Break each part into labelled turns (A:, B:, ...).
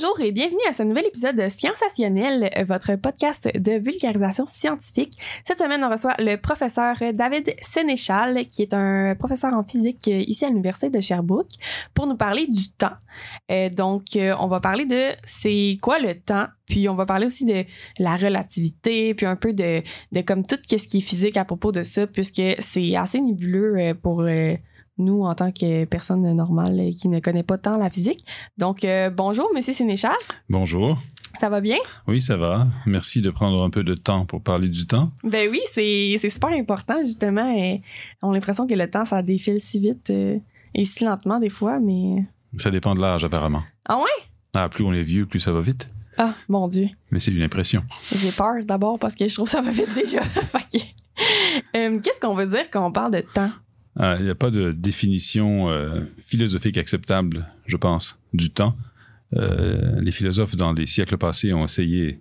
A: Bonjour et bienvenue à ce nouvel épisode de Sciensationnel, votre podcast de vulgarisation scientifique. Cette semaine, on reçoit le professeur David Sénéchal, qui est un professeur en physique ici à l'Université de Sherbrooke, pour nous parler du temps. Euh, donc, euh, on va parler de c'est quoi le temps, puis on va parler aussi de la relativité, puis un peu de, de comme tout ce qui est physique à propos de ça, puisque c'est assez nébuleux euh, pour nous en tant que personne normale qui ne connaît pas tant la physique. Donc, euh, bonjour, monsieur Sénéchal.
B: Bonjour.
A: Ça va bien?
B: Oui, ça va. Merci de prendre un peu de temps pour parler du temps.
A: Ben oui, c'est super important, justement. Et on a l'impression que le temps, ça défile si vite euh, et si lentement, des fois, mais.
B: Ça dépend de l'âge, apparemment.
A: Ah ouais?
B: Ah, plus on est vieux, plus ça va vite.
A: Ah, mon Dieu.
B: Mais c'est une impression.
A: J'ai peur d'abord parce que je trouve que ça va vite déjà. Euh, Qu'est-ce qu'on veut dire quand on parle de temps?
B: Il n'y a pas de définition euh, philosophique acceptable, je pense, du temps. Euh, les philosophes dans les siècles passés ont essayé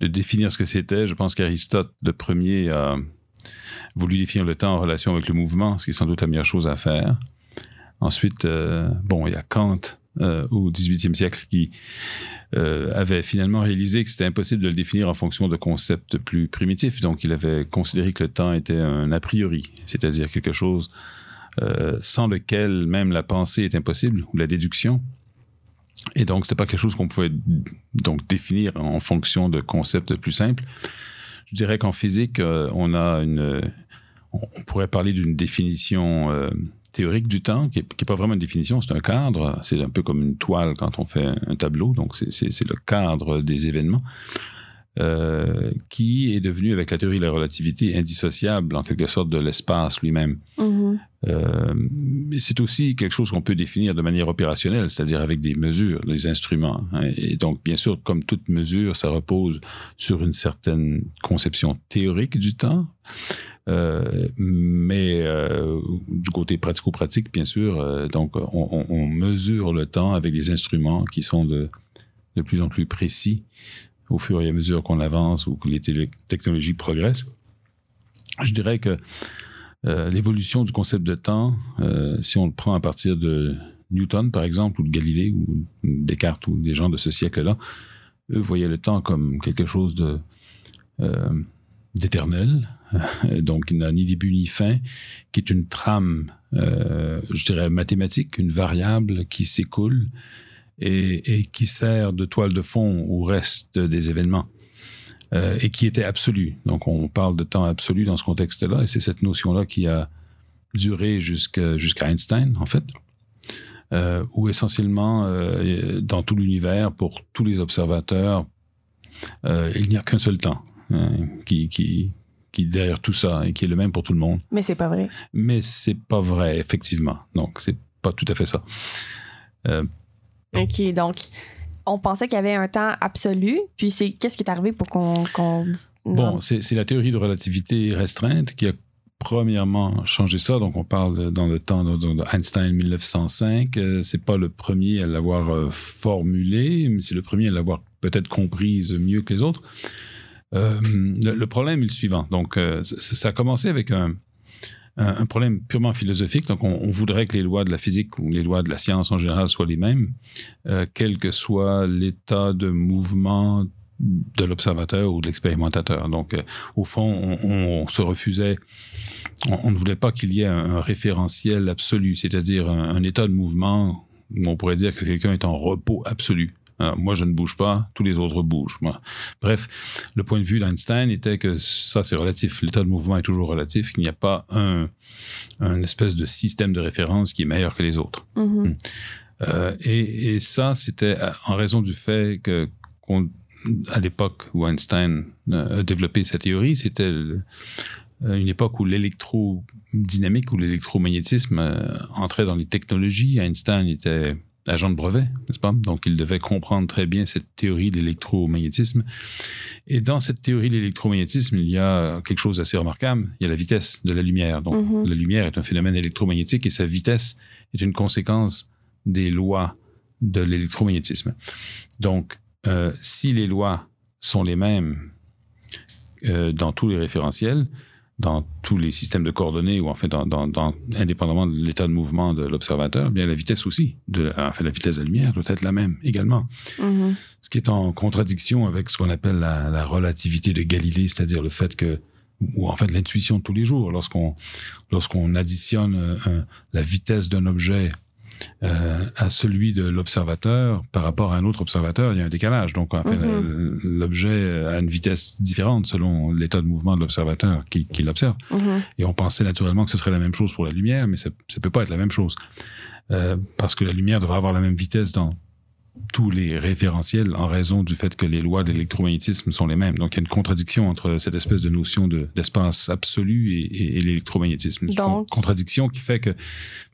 B: de définir ce que c'était. Je pense qu'Aristote, le premier, a voulu définir le temps en relation avec le mouvement, ce qui est sans doute la meilleure chose à faire. Ensuite, euh, bon, il y a Kant euh, au 18e siècle qui euh, avait finalement réalisé que c'était impossible de le définir en fonction de concepts plus primitifs. Donc, il avait considéré que le temps était un a priori, c'est-à-dire quelque chose euh, sans lequel même la pensée est impossible ou la déduction. Et donc, c'était pas quelque chose qu'on pouvait donc définir en fonction de concepts plus simples. Je dirais qu'en physique, euh, on a une, on pourrait parler d'une définition théorique du temps, qui n'est pas vraiment une définition, c'est un cadre. C'est un peu comme une toile quand on fait un tableau, donc c'est- le cadre des événements, euh, qui est devenu, avec la théorie de la relativité, indissociable en quelque sorte de l'espace lui-même.
A: Mhm.
B: Euh, c'est aussi quelque chose qu'on peut définir de manière opérationnelle, c'est-à-dire avec des mesures, des instruments. hein. Et donc, bien sûr, comme toute mesure, ça repose sur une certaine conception théorique du temps. Euh, mais euh, du côté pratico-pratique, bien sûr, euh, donc on, mesure le temps avec des instruments qui sont de, de plus en plus précis au fur et à mesure qu'on avance ou que les technologies progressent. Je dirais que l'évolution du concept de temps, si on le prend à partir de Newton, par exemple, ou de Galilée, ou Descartes, ou des gens de ce siècle-là, eux voyaient le temps comme quelque chose d'éternel, donc qui n'a ni début ni fin, qui est une trame, euh, je dirais, mathématique, une variable qui s'écoule et, qui sert de toile de fond au reste des événements euh, et qui était absolu. Donc, on parle de temps absolu dans ce contexte-là, et c'est cette notion-là qui a duré jusqu'à Einstein, en fait, euh, où essentiellement, euh, dans tout l'univers, pour tous les observateurs, euh, il n'y a qu'un seul temps euh, qui, qui, qui est derrière tout ça et qui est le même pour tout le monde.
A: Mais c'est pas vrai.
B: Mais c'est pas vrai, effectivement. Donc, c'est pas tout à fait ça. Euh,
A: OK, donc, on pensait qu'il y avait un temps absolu, puis c'est qu'est-ce qui est arrivé pour qu'on.
B: Bon, c'est la théorie de relativité restreinte qui a premièrement changé ça. Donc, on parle dans le temps de, de- de Einstein 1905. Euh, c'est pas le premier à l'avoir euh, formulé, mais c'est le premier à l'avoir peut-être comprise mieux que les autres. Euh, le, problème est le suivant. Donc, euh, ça, a commencé avec un, problème purement philosophique. Donc, on, voudrait que les lois de la physique ou les lois de la science en général soient les mêmes, euh, quel que soit l'état de mouvement de l'observateur ou de l'expérimentateur. Donc, au fond, on, se refusait, on, ne voulait pas qu'il y ait un, référentiel absolu, c'est-à-dire un état de mouvement où on pourrait dire que quelqu'un est en repos absolu. Alors, moi, je ne bouge pas, tous les autres bougent. Moi. Bref, le point de vue d'Einstein était que ça, c'est relatif. L'état de mouvement est toujours relatif. Il n'y a pas un, un espèce de système de référence qui est meilleur que les autres.
A: Mhm.
B: Euh, et, et ça, c'était euh, en raison du fait que, qu'on- à l'époque où Einstein euh, a développé sa théorie, c'était euh, une époque où l'électrodynamique ou l'électromagnétisme euh, entrait dans les technologies. Einstein était agent de brevet, n'est-ce pas? Donc, il devait comprendre très bien cette théorie de l'électromagnétisme. Et dans cette théorie de l'électromagnétisme, il y a quelque chose d'assez remarquable. Il y a la vitesse de la lumière. Donc,
A: Mhm.
B: la lumière est un phénomène électromagnétique et sa vitesse est une conséquence des lois de l'électromagnétisme. Donc, euh, si les lois sont les mêmes euh, dans tous les référentiels, dans tous les systèmes de coordonnées ou en fait, dans, dans- dans- indépendamment de l'état de mouvement de l'observateur, eh bien la vitesse aussi, de, en fait, la vitesse de la lumière doit être la même également.
A: Mhm.
B: Ce qui est en contradiction avec ce qu'on appelle la, la relativité de Galilée, c'est-à-dire le fait que, ou en fait l'intuition de tous les jours, lorsqu'on lorsqu'on additionne euh, la vitesse d'un objet euh, à celui de l'observateur par rapport à un autre observateur, il y a un décalage. Donc, en fait,
A: Mhm.
B: euh, l'objet a une vitesse différente selon l'état de mouvement de l'observateur qui, qui l'observe.
A: Mhm.
B: Et on pensait naturellement que ce serait la même chose pour la lumière, mais ça ne peut pas être la même chose. Euh, parce que la lumière devrait avoir la même vitesse dans tous les référentiels en raison du fait que les lois de l'électromagnétisme sont les mêmes. Donc, il y a une contradiction entre cette espèce de notion de- d'espace absolu et, et- et l'électromagnétisme. Une contradiction qui fait que,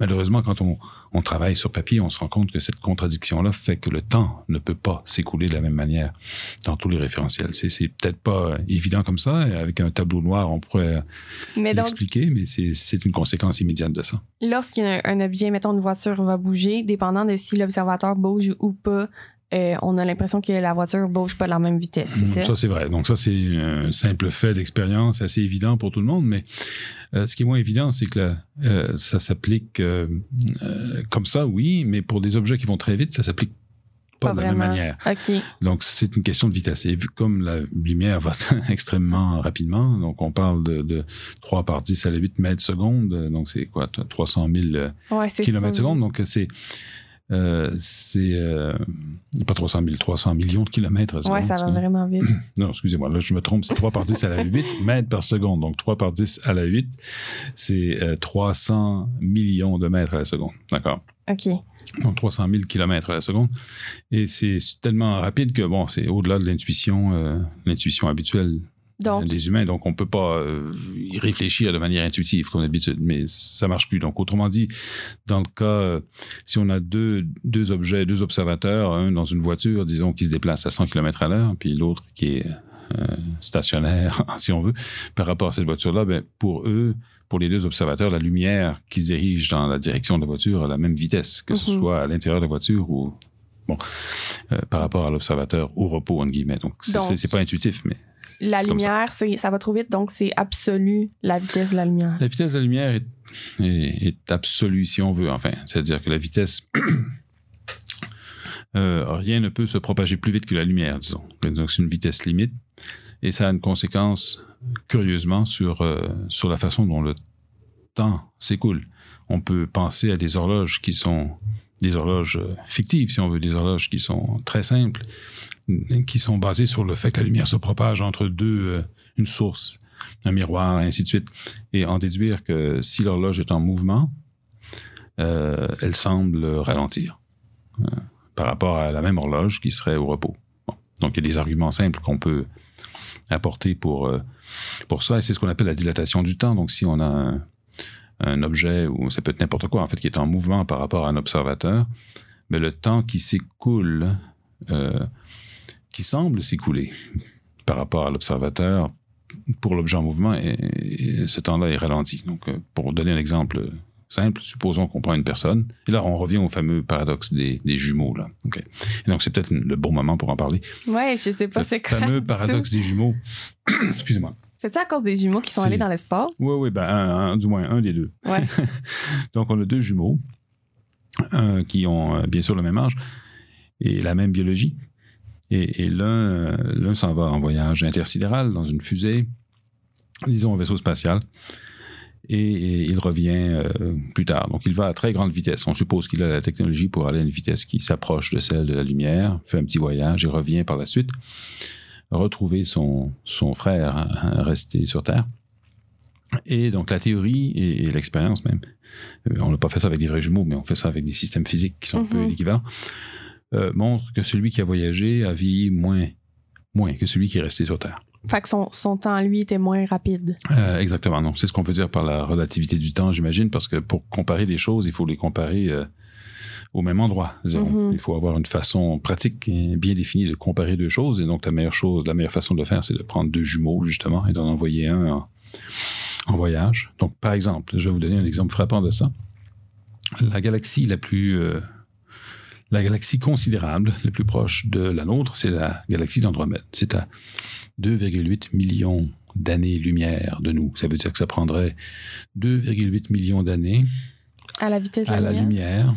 B: malheureusement, quand on, on travaille sur papier, on se rend compte que cette contradiction-là fait que le temps ne peut pas s'écouler de la même manière dans tous les référentiels. C'est peut-être pas évident comme ça. Avec un tableau noir, on pourrait l'expliquer, mais c'est- une conséquence immédiate de ça.
A: lorsqu'un un objet, mettons une voiture, va bouger, dépendant de si l'observateur bouge ou pas, euh, on a l'impression que la voiture bouge pas de la même vitesse, c'est ça?
B: Ça, c'est vrai. Donc, ça, c'est un simple fait d'expérience assez évident pour tout le monde, mais euh, ce qui est moins évident, c'est que euh, ça s'applique comme ça, oui, mais pour des objets qui vont très vite, ça s'applique pas, de la même manière. Donc, c'est une question de vitesse. Et vu comme la lumière va extrêmement rapidement, donc on parle de, de 3 par 10 à la 8 mètres secondes, donc c'est quoi, 300 000 euh,
A: Ouais, fou.
B: secondes. Donc, c'est. Euh, c'est euh, pas 300 000, 300 millions de kilomètres seconde.
A: ça va vraiment vite.
B: Non, excusez-moi, là je me trompe, c'est 3 par 10 à la 8 mètres par seconde. Donc 3 par 10 à la 8, c'est euh, 300 millions de mètres à la seconde. D'accord?
A: OK.
B: Donc 300 000 kilomètres à la seconde. Et c'est tellement rapide que, bon, c'est au-delà de l'intuition, euh, l'intuition habituelle
A: Donc,
B: des humains. Donc, on peut pas euh, y réfléchir de manière intuitive comme d'habitude, mais ça marche plus. Donc, autrement dit, dans le cas, euh, si on a deux, deux objets, deux observateurs, un dans une voiture, disons, qui se déplace à 100 km à l'heure, puis l'autre qui est euh, stationnaire, si on veut, par rapport à cette voiture-là, ben, pour eux, pour les deux observateurs, la lumière qui se dirige dans la direction de la voiture a la même vitesse, que ce
A: Mhm.
B: soit à l'intérieur de la voiture ou bon, euh, par rapport à l'observateur au repos, en guillemets. Donc, c'est pas intuitif, mais
A: la
B: ça.
A: lumière, ça va trop vite, donc c'est absolu la vitesse de la lumière.
B: La vitesse de la lumière est, est- est absolue, si on veut, enfin. C'est-à-dire que la vitesse. euh, rien ne peut se propager plus vite que la lumière, disons. Donc, c'est une vitesse limite. Et ça a une conséquence, curieusement, sur, euh, sur la façon dont le temps s'écoule. On peut penser à des horloges qui sont des horloges euh, fictives, si on veut, des horloges qui sont très simples, qui sont basées sur le fait que la lumière se propage entre deux, euh, une source, un miroir, et ainsi de suite et en déduire que si l'horloge est en mouvement, euh, elle semble ralentir euh, par rapport à la même horloge qui serait au repos. Donc, il y a des arguments simples qu'on peut apporter pour, euh, pour ça, et c'est ce qu'on appelle la dilatation du temps. Donc, si on a un, un objet, ou ça peut être n'importe quoi, en fait, qui est en mouvement par rapport à un observateur, mais le temps qui s'écoule, euh, qui semble s'écouler par rapport à l'observateur, pour l'objet en mouvement, et, et ce temps-là est ralenti. Donc, euh, pour donner un exemple simple, supposons qu'on prend une personne, et là, on revient au fameux paradoxe des, des jumeaux. Là. Et donc, c'est peut-être le bon moment pour en parler.
A: Ouais, je sais pas
B: le
A: c'est quoi.
B: fameux
A: du
B: paradoxe
A: tout.
B: des jumeaux. Excusez-moi.
A: C'est-tu à cause des jumeaux qui sont
B: C'est-
A: allés dans l'espace?
B: Oui, oui, ben, un- un- du moins un des deux.
A: Ouais.
B: Donc, on a deux jumeaux euh, qui ont euh, bien sûr le même âge et la même biologie. Et, et l'un, euh, l'un s'en va en voyage intersidéral dans une fusée, disons un vaisseau spatial, et, et il revient euh, plus tard. Donc, il va à très grande vitesse. On suppose qu'il a la technologie pour aller à une vitesse qui s'approche de celle de la lumière, fait un petit voyage et revient par la suite retrouver son, son frère hein, resté sur Terre. Et donc la théorie et, et l'expérience même, euh, on n'a pas fait ça avec des vrais jumeaux, mais on fait ça avec des systèmes physiques qui sont un peu
A: Mhm.
B: équivalents, euh, montre que celui qui a voyagé a vieilli moins, moins que celui qui est resté sur Terre.
A: Fait que son, son temps, lui, était moins rapide.
B: Euh, exactement, non. C'est ce qu'on veut dire par la relativité du temps, j'imagine, parce que pour comparer des choses, il faut les comparer euh, au même endroit, zéro.
A: Mhm.
B: Il faut avoir une façon pratique et bien définie de comparer deux choses. Et donc, la meilleure chose, la meilleure façon de le faire, c'est de prendre deux jumeaux, justement, et d'en envoyer un en, en voyage. Donc, par exemple, je vais vous donner un exemple frappant de ça. La galaxie la plus... euh, la galaxie considérable, la plus proche de la nôtre, c'est la galaxie d'Andromède. C'est à 2,8 millions d'années-lumière de nous. Ça veut dire que ça prendrait 2,8 millions d'années
A: À la vitesse de
B: à
A: la,
B: la
A: lumière.
B: lumière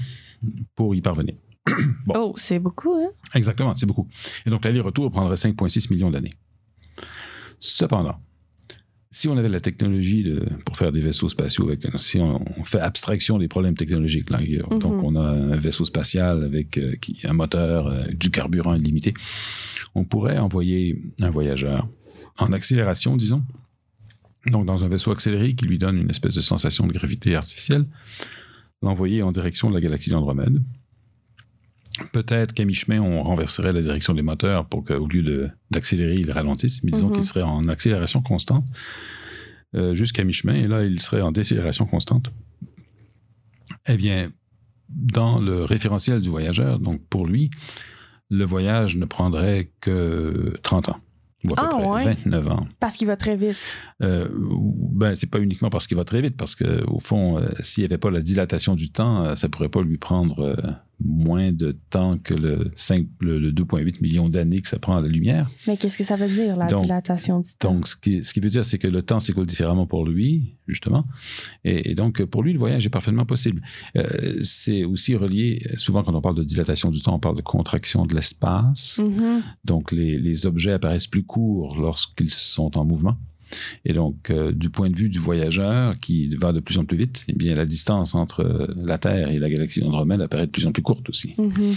B: pour y parvenir. bon.
A: Oh, c'est beaucoup, hein?
B: Exactement, c'est beaucoup. Et donc, l'aller-retour prendrait 5,6 millions d'années. Cependant, si on avait la technologie de, pour faire des vaisseaux spatiaux, avec, si on, on fait abstraction des problèmes technologiques, là,
A: Mhm.
B: donc on a un vaisseau spatial avec euh, qui, un moteur, euh, du carburant illimité, on pourrait envoyer un voyageur en accélération, disons, donc dans un vaisseau accéléré qui lui donne une espèce de sensation de gravité artificielle, l'envoyer en direction de la galaxie d'Andromède. Peut-être qu'à mi-chemin, on renverserait la direction des moteurs pour qu'au lieu d'accélérer, ils ralentissent, mais disons
A: Mhm.
B: qu'il serait en accélération constante euh, jusqu'à mi-chemin, et là, il serait en décélération constante. Eh bien, dans le référentiel du voyageur, donc pour lui, le voyage ne prendrait que 30 ans, ou à peu
A: Ah,
B: près
A: ouais.
B: 29 ans.
A: Parce qu'il va très vite.
B: Euh, ben, c'est pas uniquement parce qu'il va très vite, parce que au fond, euh, s'il n'y avait pas la dilatation du temps, euh, ça pourrait pas lui prendre moins de temps que le, 5, le, le 2,8 millions d'années que ça prend à la lumière.
A: Mais qu'est-ce que ça veut dire, la
B: Donc-
A: dilatation du temps?
B: Donc, ce qui, ce qui veut dire, c'est que le temps s'écoule différemment pour lui, justement. Et, et donc, pour lui, le voyage est parfaitement possible. Euh, c'est aussi relié, souvent quand on parle de dilatation du temps, on parle de contraction de l'espace.
A: Mhm.
B: Donc, les, les objets apparaissent plus courts lorsqu'ils sont en mouvement. Et donc, euh, du point de vue du voyageur qui va de plus en plus vite, eh bien, la distance entre euh, la Terre et la galaxie d'Andromède apparaît de plus en plus courte aussi,
A: Mhm.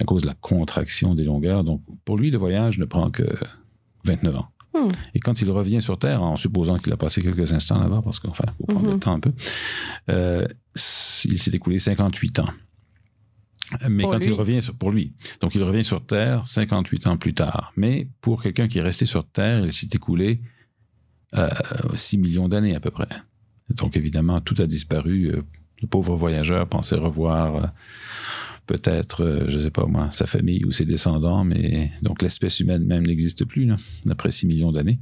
B: à cause de la contraction des longueurs. Donc, pour lui, le voyage ne prend que 29 ans.
A: Hmm.
B: Et quand il revient sur Terre, en supposant qu'il a passé quelques instants là-bas, parce qu'enfin, il faut prendre le temps un peu, euh, il s'est écoulé 58 ans. Mais
A: Pour
B: quand il revient sur, pour lui, donc il revient sur Terre 58 ans plus tard. Mais pour quelqu'un qui est resté sur Terre, il s'est écoulé 6 millions d'années à peu près. Donc évidemment, tout a disparu. Euh, Le pauvre voyageur pensait revoir euh, peut-être, euh, je ne sais pas moi, sa famille ou ses descendants, mais donc l'espèce humaine même n'existe plus, là, après 6 millions d'années.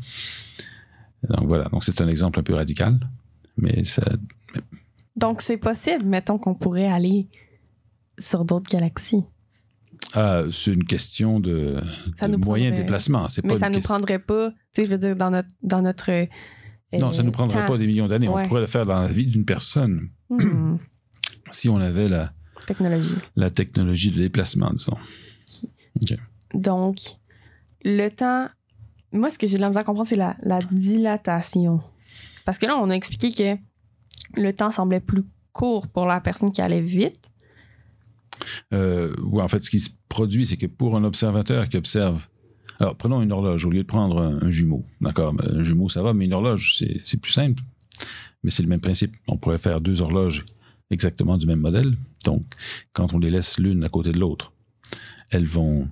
B: Donc voilà, donc c'est un exemple un peu radical, mais ça,
A: Donc, c'est possible, mettons, qu'on pourrait aller sur d'autres galaxies.
B: Ah, c'est une question de, de
A: nous
B: moyens de
A: prendrait-
B: déplacement. C'est
A: Mais
B: pas
A: ça
B: une
A: nous
B: question-
A: prendrait pas, tu sais, je veux dire, dans notre. Dans notre euh,
B: Non, ça ne nous prendrait
A: temps.
B: pas des millions d'années.
A: Ouais.
B: On pourrait le faire dans la vie d'une personne
A: Hmm.
B: si on avait la,
A: Technologie.
B: la technologie de déplacement, disons.
A: Donc, le temps. Moi, ce que j'ai de la misère à comprendre, c'est la, la dilatation. Parce que là, on a expliqué que le temps semblait plus court pour la personne qui allait vite.
B: Euh, ouais, en fait, ce qui se produit, c'est que pour un observateur qui observe. Alors, prenons une horloge au lieu de prendre un, jumeau. D'accord, ben, un jumeau, ça va, mais une horloge, c'est c'est plus simple. Mais c'est le même principe. On pourrait faire deux horloges exactement du même modèle. Donc, quand on les laisse l'une à côté de l'autre, elles vont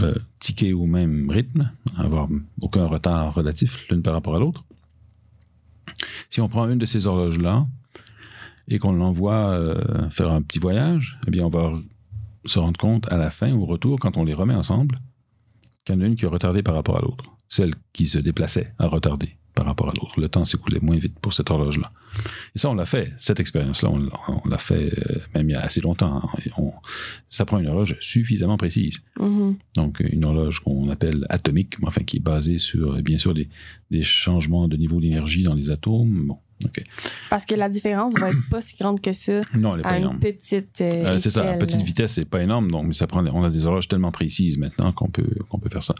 B: euh, ticker au même rythme, avoir aucun retard relatif l'une par rapport à l'autre. Si on prend une de ces horloges-là et qu'on l'envoie euh, faire un petit voyage, eh bien, on va se rendre compte à la fin, au retour, quand on les remet ensemble, qu'il y en a une qui a retardé par rapport à l'autre. Celle qui se déplaçait a retardé par rapport à l'autre. Le temps s'écoulait moins vite pour cette horloge-là. Et ça, on l'a fait. Cette expérience-là, on, l'a- on l'a fait euh, même il y a assez longtemps. hein. Et on- ça prend une horloge suffisamment précise.
A: Mhm.
B: Donc, une horloge qu'on appelle atomique, mais enfin, qui est basée sur, bien sûr, des, des changements de niveau d'énergie dans les atomes. Bon,
A: Parce que la différence va être pas si grande que ça
B: Non, elle n'est pas
A: à une
B: énorme.
A: petite. euh,
B: Euh, c'est ça, à petite vitesse, c'est pas énorme, donc mais ça prend. On a des horloges tellement précises maintenant qu'on peut qu'on peut faire ça.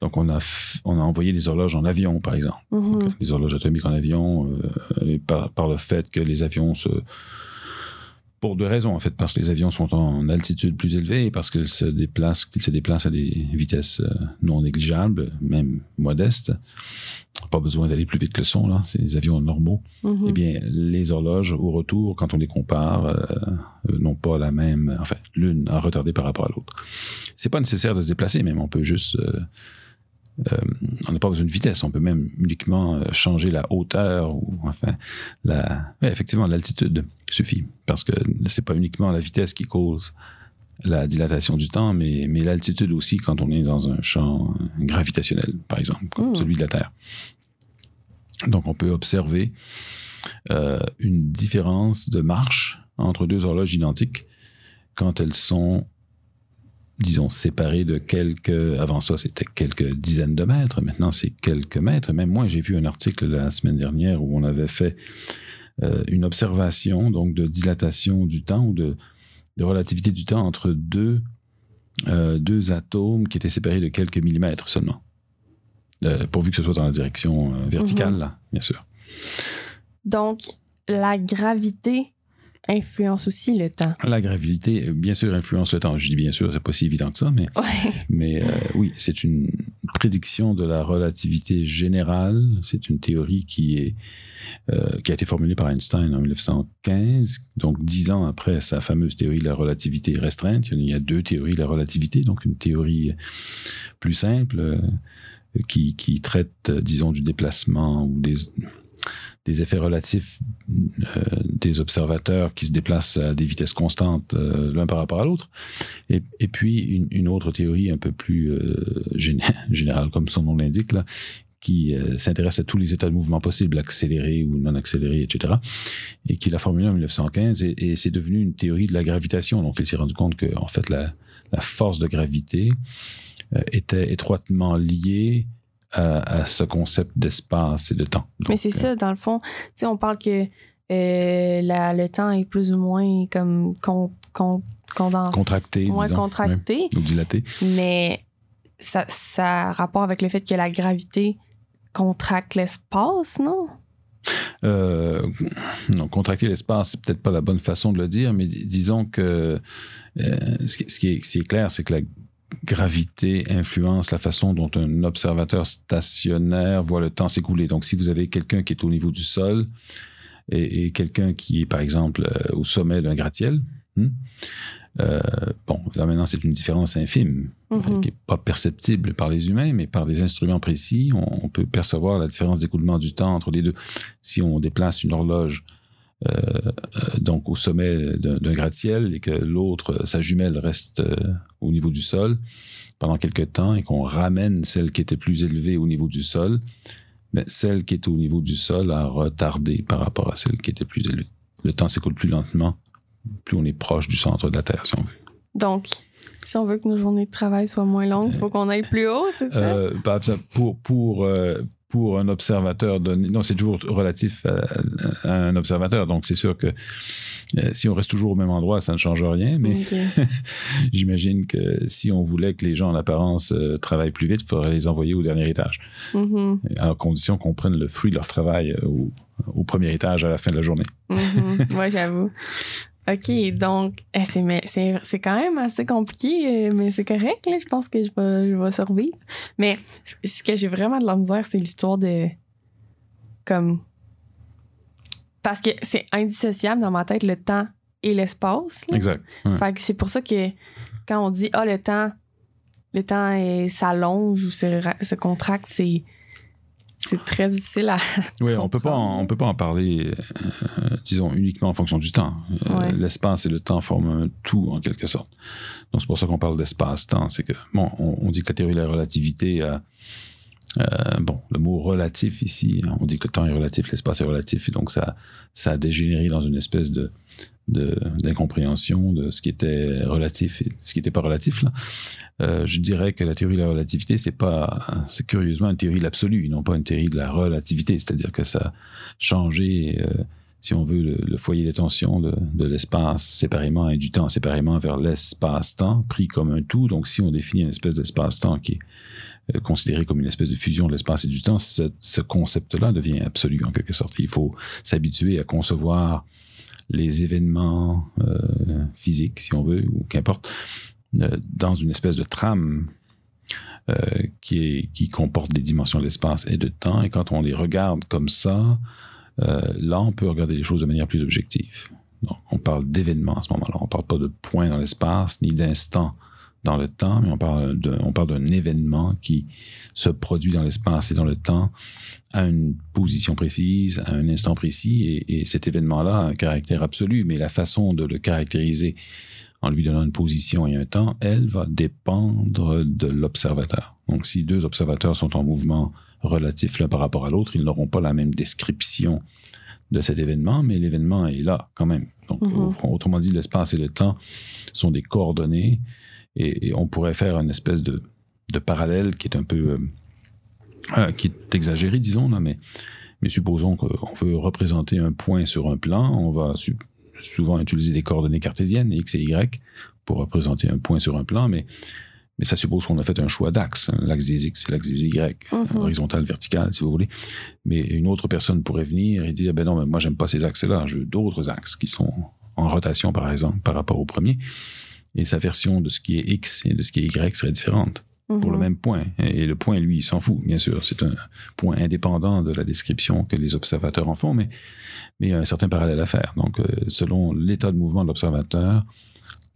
B: Donc on a on a envoyé des horloges en avion, par exemple,
A: Mhm.
B: des horloges atomiques en avion, euh, par le fait que les avions se pour deux raisons en fait, parce que les avions sont en altitude plus élevée et parce qu'ils se déplacent, qu'ils se déplacent à des vitesses euh, non négligeables, même modestes. Pas besoin d'aller plus vite que le son là, c'est des avions normaux.
A: Mhm.
B: Eh bien, les horloges, au retour, quand on les compare, euh, euh, n'ont pas la même. Enfin, l'une a retardé par rapport à l'autre. C'est pas nécessaire de se déplacer, même. On peut juste euh, euh, on n'a pas besoin de vitesse, on peut même uniquement euh, changer la hauteur ou enfin la, ouais, effectivement l'altitude suffit parce que c'est pas uniquement la vitesse qui cause la dilatation du temps, mais, mais l'altitude aussi quand on est dans un champ gravitationnel, par exemple, comme
A: Mm.
B: celui de la Terre. Donc on peut observer euh, une différence de marche entre deux horloges identiques quand elles sont disons, séparées de quelques... Avant ça, c'était quelques dizaines de mètres. Maintenant, c'est quelques mètres. Même moi, j'ai vu un article la semaine dernière où on avait fait euh, une observation donc de dilatation du temps ou de, de relativité du temps entre deux, euh, deux atomes qui étaient séparés de quelques millimètres seulement. Euh, pourvu que ce soit dans la direction verticale,
A: Mhm.
B: là, bien sûr.
A: Donc, la gravité influence aussi le temps.
B: La gravité, bien sûr, influence le temps. Je dis bien sûr, c'est pas si évident que ça, mais
A: Ouais.
B: Mais euh, oui, c'est une prédiction de la relativité générale. C'est une théorie qui, est, euh, qui a été formulée par Einstein en 1915, donc dix ans après sa fameuse théorie de la relativité restreinte. Il y a deux théories de la relativité, donc une théorie plus simple euh, qui, qui traite, disons, du déplacement ou des, des effets relatifs euh, des observateurs qui se déplacent à des vitesses constantes euh, l'un par rapport à l'autre. Et, puis une, une autre théorie un peu plus euh, géné- générale, comme son nom l'indique, là, qui euh, s'intéresse à tous les états de mouvement possibles, accélérés ou non accélérés, etc. Et qui l'a formulée en 1915, et, et c'est devenu une théorie de la gravitation. Donc il s'est rendu compte que en fait la, la force de gravité euh, était étroitement liée à, à ce concept d'espace et de temps.
A: Mais c'est
B: euh,
A: ça, dans le fond. Tu sais, on parle que euh, la- le temps est plus ou moins comme con, con- condensé.
B: Contracté, disons.
A: contracté.
B: ou dilaté.
A: Mais ça, ça a rapport avec le fait que la gravité contracte l'espace, non?
B: Euh, non, contracter l'espace, c'est peut-être pas la bonne façon de le dire, mais dis- disons que euh, ce, qui, ce qui est, ce qui est clair, c'est que la gravité influence la façon dont un observateur stationnaire voit le temps s'écouler. Donc, si vous avez quelqu'un qui est au niveau du sol et, et quelqu'un qui est, par exemple, euh, au sommet d'un gratte-ciel, hmm, euh, bon, là maintenant, c'est une différence infime
A: Mhm.
B: qui n'est pas perceptible par les humains, mais par des instruments précis, on, on peut percevoir la différence d'écoulement du temps entre les deux. Si on déplace une horloge euh, euh, donc au sommet d'un gratte-ciel et que l'autre, euh, sa jumelle, reste euh, au niveau du sol pendant quelques temps et qu'on ramène celle qui était plus élevée au niveau du sol, mais celle qui est au niveau du sol a retardé par rapport à celle qui était plus élevée. Le temps s'écoule plus lentement, plus on est proche du centre de la Terre, si on veut.
A: Donc, si on veut que nos journées de travail soient moins longues, il faut qu'on aille plus haut, c'est ça?
B: Euh, pour, pour, euh, pour un observateur donné, non, c'est toujours relatif à, à un observateur. Donc, c'est sûr que euh, si on reste toujours au même endroit, ça ne change rien. Mais j'imagine que si on voulait que les gens, en apparence, euh, travaillent plus vite, il faudrait les envoyer au dernier étage,
A: Mhm.
B: à condition qu'on prenne le fruit de leur travail euh, au, au premier étage à la fin de la journée.
A: Mhm. Ouais, j'avoue. OK, donc, eh, c'est, quand même assez compliqué, euh, mais c'est correct, là. Je pense que je vais, je vais survivre. Mais ce- que j'ai vraiment de la misère, c'est l'histoire de. Comme. Parce que c'est indissociable dans ma tête, le temps et l'espace.
B: Exact. Ouais.
A: Fait que c'est pour ça que quand on dit, ah, le temps, le temps est- s'allonge ou se, se contracte, c'est. C'est très difficile à.
B: Oui, on peut pas, en- on peut pas en parler, euh, disons, uniquement en fonction du temps. Euh,
A: Ouais.
B: L'espace et le temps forment un tout, en quelque sorte. Donc, c'est pour ça qu'on parle d'espace-temps. C'est que, bon, on, on dit que la théorie de la relativité a, euh, bon, le mot relatif ici, hein, on dit que le temps est relatif, l'espace est relatif, et donc ça, ça a dégénéré dans une espèce de- d'incompréhension de, ce qui était relatif et ce qui n'était pas relatif. Là. Euh, je dirais que la théorie de la relativité, c'est curieusement une théorie de l'absolu, non pas une théorie de la relativité, c'est-à-dire que ça a changé, euh, si on veut, le, foyer d'attention de, de l'espace séparément et du temps séparément vers l'espace-temps, pris comme un tout. Donc, si on définit une espèce d'espace-temps qui est euh, considéré comme une espèce de fusion de l'espace et du temps, ce concept-là devient absolu en quelque sorte. Il faut s'habituer à concevoir les événements euh, physiques, si on veut, ou qu'importe, euh, dans une espèce de trame euh, qui, qui comporte des dimensions de l'espace et de temps. Et quand on les regarde comme ça, là, on peut regarder les choses de manière plus objective. Donc, on parle d'événements à ce moment-là. On ne parle pas de points dans l'espace ni d'instants dans le temps, mais on parle d'un événement qui se produit dans l'espace et dans le temps à une position précise, à un instant précis, et, et cet événement-là a un caractère absolu, mais la façon de le caractériser en lui donnant une position et un temps, elle va dépendre de l'observateur. Donc, si deux observateurs sont en mouvement relatif l'un par rapport à l'autre, ils n'auront pas la même description de cet événement, mais l'événement est là quand même. Donc,
A: Mhm.
B: au- autrement dit, l'espace et le temps sont des coordonnées et, et on pourrait faire une espèce de, de parallèle qui est un peu euh, euh, qui est exagéré, disons là, mais mais supposons qu'on veut représenter un point sur un plan, on va souvent utiliser des coordonnées cartésiennes x et y pour représenter un point sur un plan, mais mais ça suppose qu'on a fait un choix d'axe, hein, l'axe des x l'axe des y,
A: Mhm.
B: horizontal, vertical, si vous voulez. Mais une autre personne pourrait venir et dire, ben non, mais moi, j'aime pas ces axes-là, je veux d'autres axes qui sont en rotation, par exemple, par rapport au premier. Et sa version de ce qui est x et de ce qui est y serait différente pour le
A: Mhm.
B: même point. Et le point, lui, il s'en fout, bien sûr. C'est un point indépendant de la description que les observateurs en font, mais, mais il y a un certain parallèle à faire. Donc, euh, selon l'état de mouvement de l'observateur,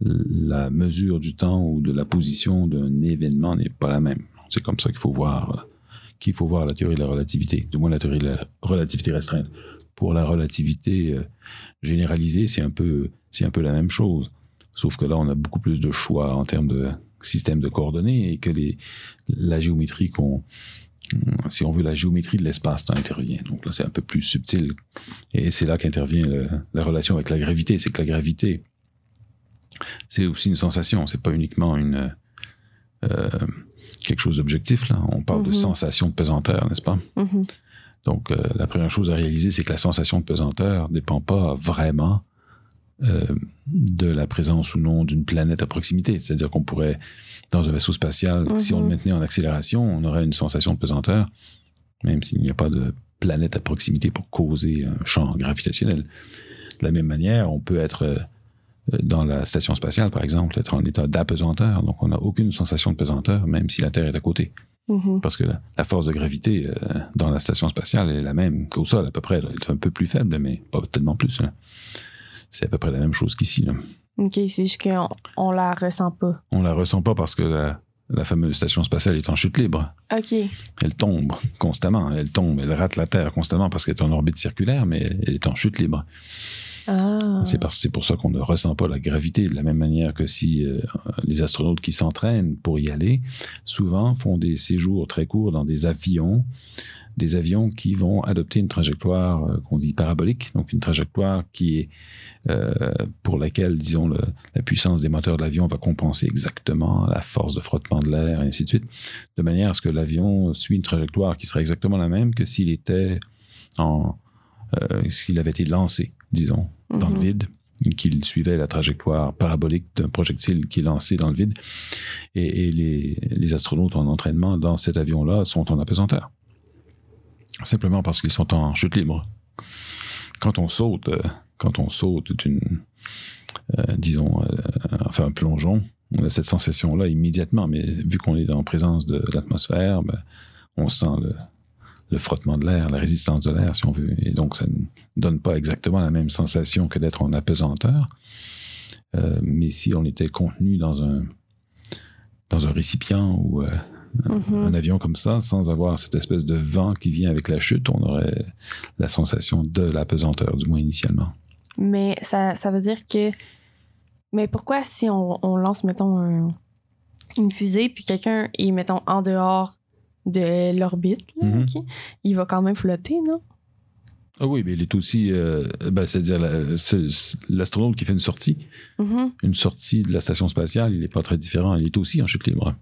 B: la mesure du temps ou de la position d'un événement n'est pas la même. C'est comme ça qu'il faut voir qu'il faut voir la théorie de la relativité, du moins la théorie de la relativité restreinte. Pour la relativité euh, généralisée, c'est un peu c'est un peu la même chose, sauf que là on a beaucoup plus de choix en termes de système de coordonnées et que les la géométrie qu'on si on veut la géométrie de l'espace-temps intervient. Donc là c'est un peu plus subtil et c'est là qu'intervient la relation avec la gravité, c'est que la gravité c'est aussi une sensation, c'est pas uniquement une euh, quelque chose d'objectif là. On parle de
A: Mhm.
B: sensation de pesanteur, n'est-ce pas?
A: Mhm.
B: Donc euh, la première chose à réaliser, c'est que la sensation de pesanteur dépend pas vraiment euh, de la présence ou non d'une planète à proximité. C'est-à-dire qu'on pourrait dans un vaisseau spatial, si on le
A: Mhm.
B: maintenait en accélération, on aurait une sensation de pesanteur, même s'il n'y a pas de planète à proximité pour causer un champ gravitationnel. De la même manière, on peut être euh, dans la station spatiale, par exemple, être en état d'apesanteur. Donc, on n'a aucune sensation de pesanteur, même si la Terre est à côté.
A: Mhm.
B: Parce que la, la force de gravité euh, dans la station spatiale est la même qu'au sol, à peu près. Elle est un peu plus faible, mais pas tellement plus. là. C'est à peu près la même chose qu'ici. là.
A: OK, c'est juste qu'on on la ressent pas.
B: On la ressent pas parce que la, la fameuse station spatiale est en chute libre.
A: OK.
B: Elle tombe constamment. Elle tombe, elle rate la Terre constamment parce qu'elle est en orbite circulaire, mais elle est en chute libre.
A: Ah.
B: C'est parce- c'est pour ça qu'on ne ressent pas la gravité de la même manière que si euh, les astronautes qui s'entraînent pour y aller, souvent font des séjours très courts dans des avions, des avions qui vont adopter une trajectoire euh, qu'on dit parabolique, donc une trajectoire qui est euh, pour laquelle, disons, le- la puissance des moteurs de l'avion va compenser exactement la force de frottement de l'air, et ainsi de suite, de manière à ce que l'avion suit une trajectoire qui serait exactement la même que s'il était en, euh, s'il avait été lancé, disons, dans le
A: Mhm.
B: vide, qu'il suivait la trajectoire parabolique d'un projectile qui est lancé dans le vide. Et, et les, les astronautes en entraînement dans cet avion-là sont en apesanteur. Simplement parce qu'ils sont en chute libre. Quand on saute, euh, quand on saute d'une, euh, disons, euh, enfin un plongeon, on a cette sensation-là immédiatement, mais vu qu'on est en présence de l'atmosphère, ben, on sent le, frottement de l'air, la résistance de l'air, si on veut. Et donc, ça ne donne pas exactement la même sensation que d'être en apesanteur. Mais si on était contenu dans un, dans un récipient ou un,
A: Mhm.
B: un avion comme ça, sans avoir cette espèce de vent qui vient avec la chute, on aurait la sensation de l'apesanteur, du moins initialement.
A: Mais ça, ça veut dire que. Mais pourquoi si on, on lance, mettons, un- une fusée, puis quelqu'un est, mettons, en dehors de l'orbite,
B: Mhm.
A: ok, il va quand même flotter, non?
B: Ah oui, mais il est aussi, euh, ben, c'est-à-dire la- c'est- c'est l'astronaute qui fait une sortie,
A: Mhm.
B: une sortie de la station spatiale, il n'est pas très différent. Il est aussi en chute libre.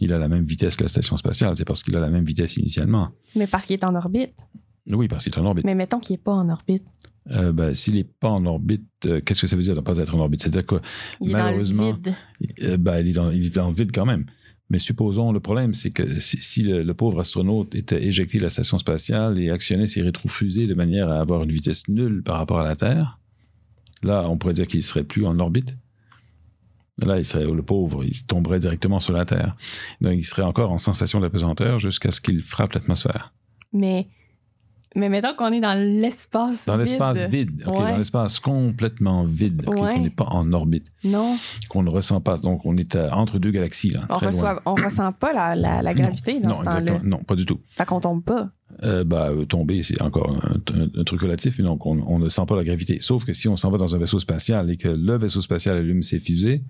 B: Il a la même vitesse que la station spatiale. C'est parce qu'il a la même vitesse initialement.
A: Mais parce qu'il est en orbite.
B: Oui, parce qu'il est en orbite.
A: Mais mettons qu'il n'est pas en orbite.
B: Euh, ben, S'il n'est pas en orbite, euh, qu'est-ce que ça veut dire de ne pas être en orbite? C'est-à-dire que
A: Il
B: Malheureusement,
A: est dans le vide.
B: euh, ben, il, est dans, il est dans le vide quand même. Mais supposons, le problème, c'est que si, si le, le pauvre astronaute était éjecté de la station spatiale et actionnait ses rétrofusées de manière à avoir une vitesse nulle par rapport à la Terre, là, on pourrait dire qu'il ne serait plus en orbite. Là, il serait le pauvre, il tomberait directement sur la Terre. Donc, il serait encore en sensation d'apesanteur jusqu'à ce qu'il frappe l'atmosphère.
A: Mais Mais mettons qu'on est dans l'espace
B: Dans
A: vide.
B: l'espace vide, ok,
A: Ouais.
B: dans l'espace complètement vide, ok,
A: Ouais.
B: qu'on n'est pas en orbite,
A: Non,
B: qu'on ne ressent pas. Donc, on est à- entre deux galaxies, là,
A: on, on ressent pas la, la, la gravité dans
B: non,
A: ce temps-là.
B: Non, pas du tout.
A: Fait qu'on tombe pas.
B: Euh, bah, euh, tomber, c'est encore un, un- un truc relatif, mais donc on, on ne sent pas la gravité. Sauf que si on s'en va dans un vaisseau spatial et que le vaisseau spatial allume ses fusées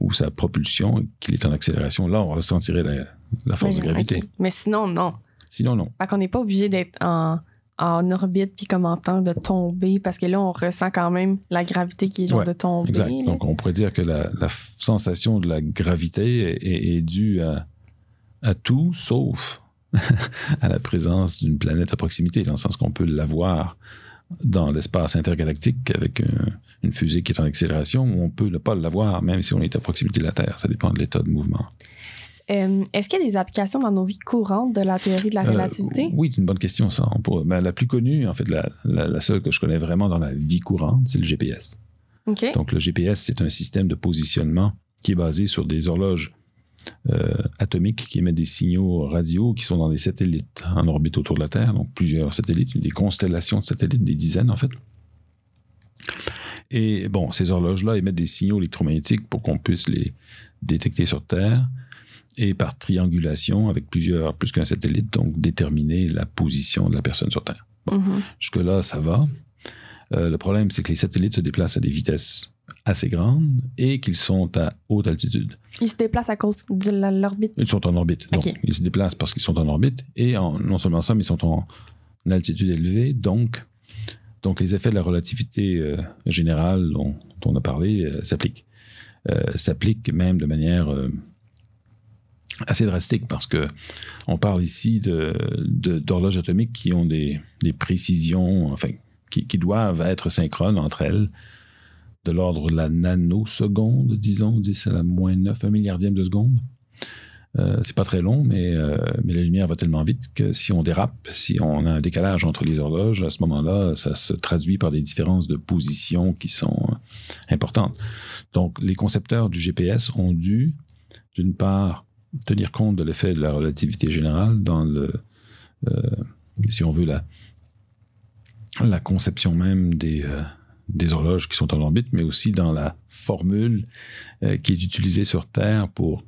B: ou sa propulsion, qu'il est en accélération, là, on ressentirait la, la force de gravité.
A: Mais sinon, non.
B: Sinon, non.
A: Fait qu'on n'est pas obligé d'être en, en orbite puis comme en temps de tomber parce que là, on ressent quand même la gravité qui est genre
B: Ouais,
A: de tomber.
B: Exact.
A: là.
B: Donc, on pourrait dire que la, sensation de la gravité est, est- est due à, à tout sauf à la présence d'une planète à proximité, dans le sens qu'on peut l'avoir dans l'espace intergalactique avec un- une fusée qui est en accélération, ou on peut ne pas l'avoir même si on est à proximité de la Terre. Ça dépend de l'état de mouvement.
A: Euh, Est-ce qu'il y a des applications dans nos vies courantes de la théorie de la
B: Euh,
A: relativité?
B: oui, c'est une bonne question, ça. On pourrait- ben, la plus connue, en fait, la, la- la seule que je connais vraiment dans la vie courante, c'est le GPS. Donc, le GPS, c'est un système de positionnement qui est basé sur des horloges euh, atomiques qui émettent des signaux radio qui sont dans des satellites en orbite autour de la Terre, donc plusieurs satellites, des constellations de satellites, des dizaines en fait. Et bon, ces horloges-là émettent des signaux électromagnétiques pour qu'on puisse les détecter sur Terre et par triangulation avec plusieurs, plus qu'un satellite, donc déterminer la position de la personne sur Terre.
A: Mhm.
B: Jusque-là, ça va. Euh, le problème, c'est que les satellites se déplacent à des vitesses assez grandes et qu'ils sont à haute altitude.
A: Ils se déplacent à cause de l'orbite.
B: Ils sont en orbite. Donc, ils se déplacent parce qu'ils sont en orbite et en- non seulement ça, mais ils sont en altitude élevée. Donc, donc les effets de la relativité euh, générale dont, dont on a parlé euh, s'appliquent. S'appliquent même de manière assez drastique parce que on parle ici de, de- d'horloges atomiques qui ont des, des précisions, enfin, qui, qui doivent être synchrones entre elles de l'ordre de la nanoseconde, disons, 10 à la moins 9, un milliardième de seconde. Euh, c'est pas très long, mais, euh, mais la lumière va tellement vite que si on dérape, si on a un décalage entre les horloges, à ce moment-là, ça se traduit par des différences de position qui sont euh, importantes. Donc, les concepteurs du GPS ont dû, d'une part, tenir compte de l'effet de la relativité générale dans le, euh, si on veut, la, la conception même des, euh, des horloges qui sont en orbite, mais aussi dans la formule euh, qui est utilisée sur Terre pour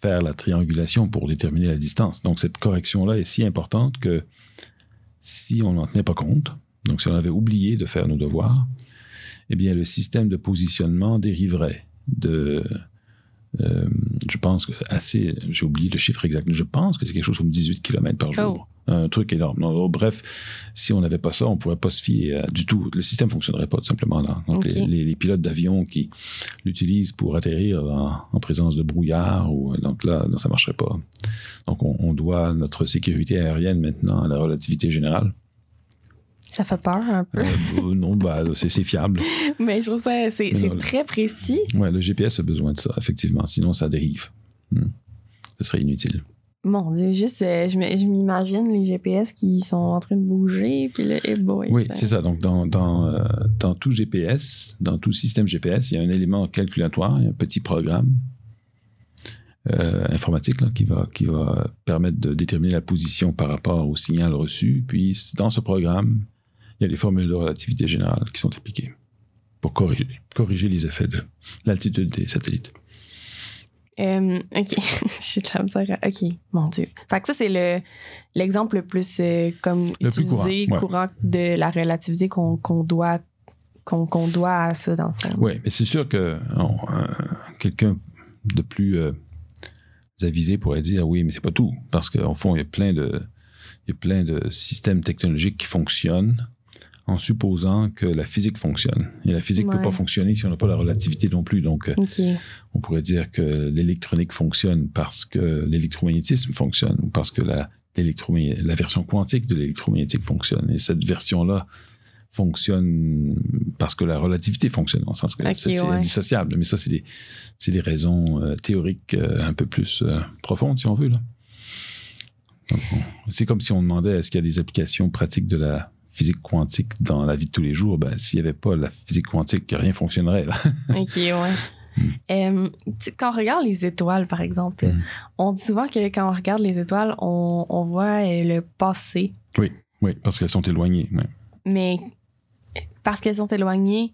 B: faire la triangulation pour déterminer la distance. Donc cette correction-là est si importante que si on n'en tenait pas compte, donc si on avait oublié de faire nos devoirs, eh bien le système de positionnement dériverait de, euh, je pense, que assez, j'ai oublié le chiffre exact, je pense que c'est quelque chose comme 18 km par jour. Un truc énorme. Oh, bref, si on n'avait pas ça, on ne pourrait pas se fier du tout. Le système ne fonctionnerait pas, tout simplement. Là. Donc, les, les- les pilotes d'avion qui l'utilisent pour atterrir en, en présence de brouillard, ou, donc là, ça ne marcherait pas. Donc, on, on doit notre sécurité aérienne maintenant à la relativité générale.
A: Ça fait peur un peu.
B: Euh, non, bah, c'est c'est fiable.
A: Mais je trouve ça, c'est très précis.
B: Ouais, le GPS a besoin de ça, effectivement. Sinon, ça dérive. Hmm. Ce serait inutile.
A: Mon Dieu, juste, euh, je m'imagine les GPS qui sont en train de bouger, puis le hey boy.
B: Oui, c'est ça. Donc, dans, dans, euh, dans tout GPS, dans tout système GPS, il y a un élément calculatoire, il y a un petit programme euh, informatique là, qui, va, qui va permettre de déterminer la position par rapport au signal reçu. Puis, dans ce programme, il y a les formules de relativité générale qui sont appliquées pour corriger, corriger les effets de l'altitude des satellites.
A: Euh, ok, j'ai de la misère. à- Ok, mon Dieu. Fait que ça, c'est le, l'exemple le plus euh, comme
B: Le plus
A: utilisé,
B: courant, ouais.
A: courant de la relativité qu'on, qu'on doit, qu'on, qu'on doit à ça, dans le fond.
B: Oui, mais c'est sûr que on, euh, quelqu'un de plus avisé pourrait dire oui, mais c'est pas tout. Parce qu'en fond, il y a plein de, il y a plein de systèmes technologiques qui fonctionnent en supposant que la physique fonctionne. Et la physique ne
A: Ouais.
B: peut pas fonctionner si on n'a pas la relativité non plus. Donc, euh, on pourrait dire que l'électronique fonctionne parce que l'électromagnétisme fonctionne, ou parce que la, la version quantique de l'électromagnétique fonctionne. Et cette version-là fonctionne parce que la relativité fonctionne, en sens que c'est,
A: ouais.
B: indissociable. Mais ça, c'est des, des raisons euh, théoriques euh, un peu plus euh, profondes, si on veut. Là. C'est comme si on demandait est-ce qu'il y a des applications pratiques de la physique quantique dans la vie de tous les jours. Ben, s'il n'y avait pas la physique quantique, rien fonctionnerait. Là.
A: Ok, ouais. Euh, sais, quand on regarde les étoiles, par exemple,
B: Mm.
A: on dit souvent que quand on regarde les étoiles, on, on voit euh, le passé.
B: Oui. Oui, parce qu'elles sont éloignées. ouais.
A: mais parce qu'elles sont éloignées,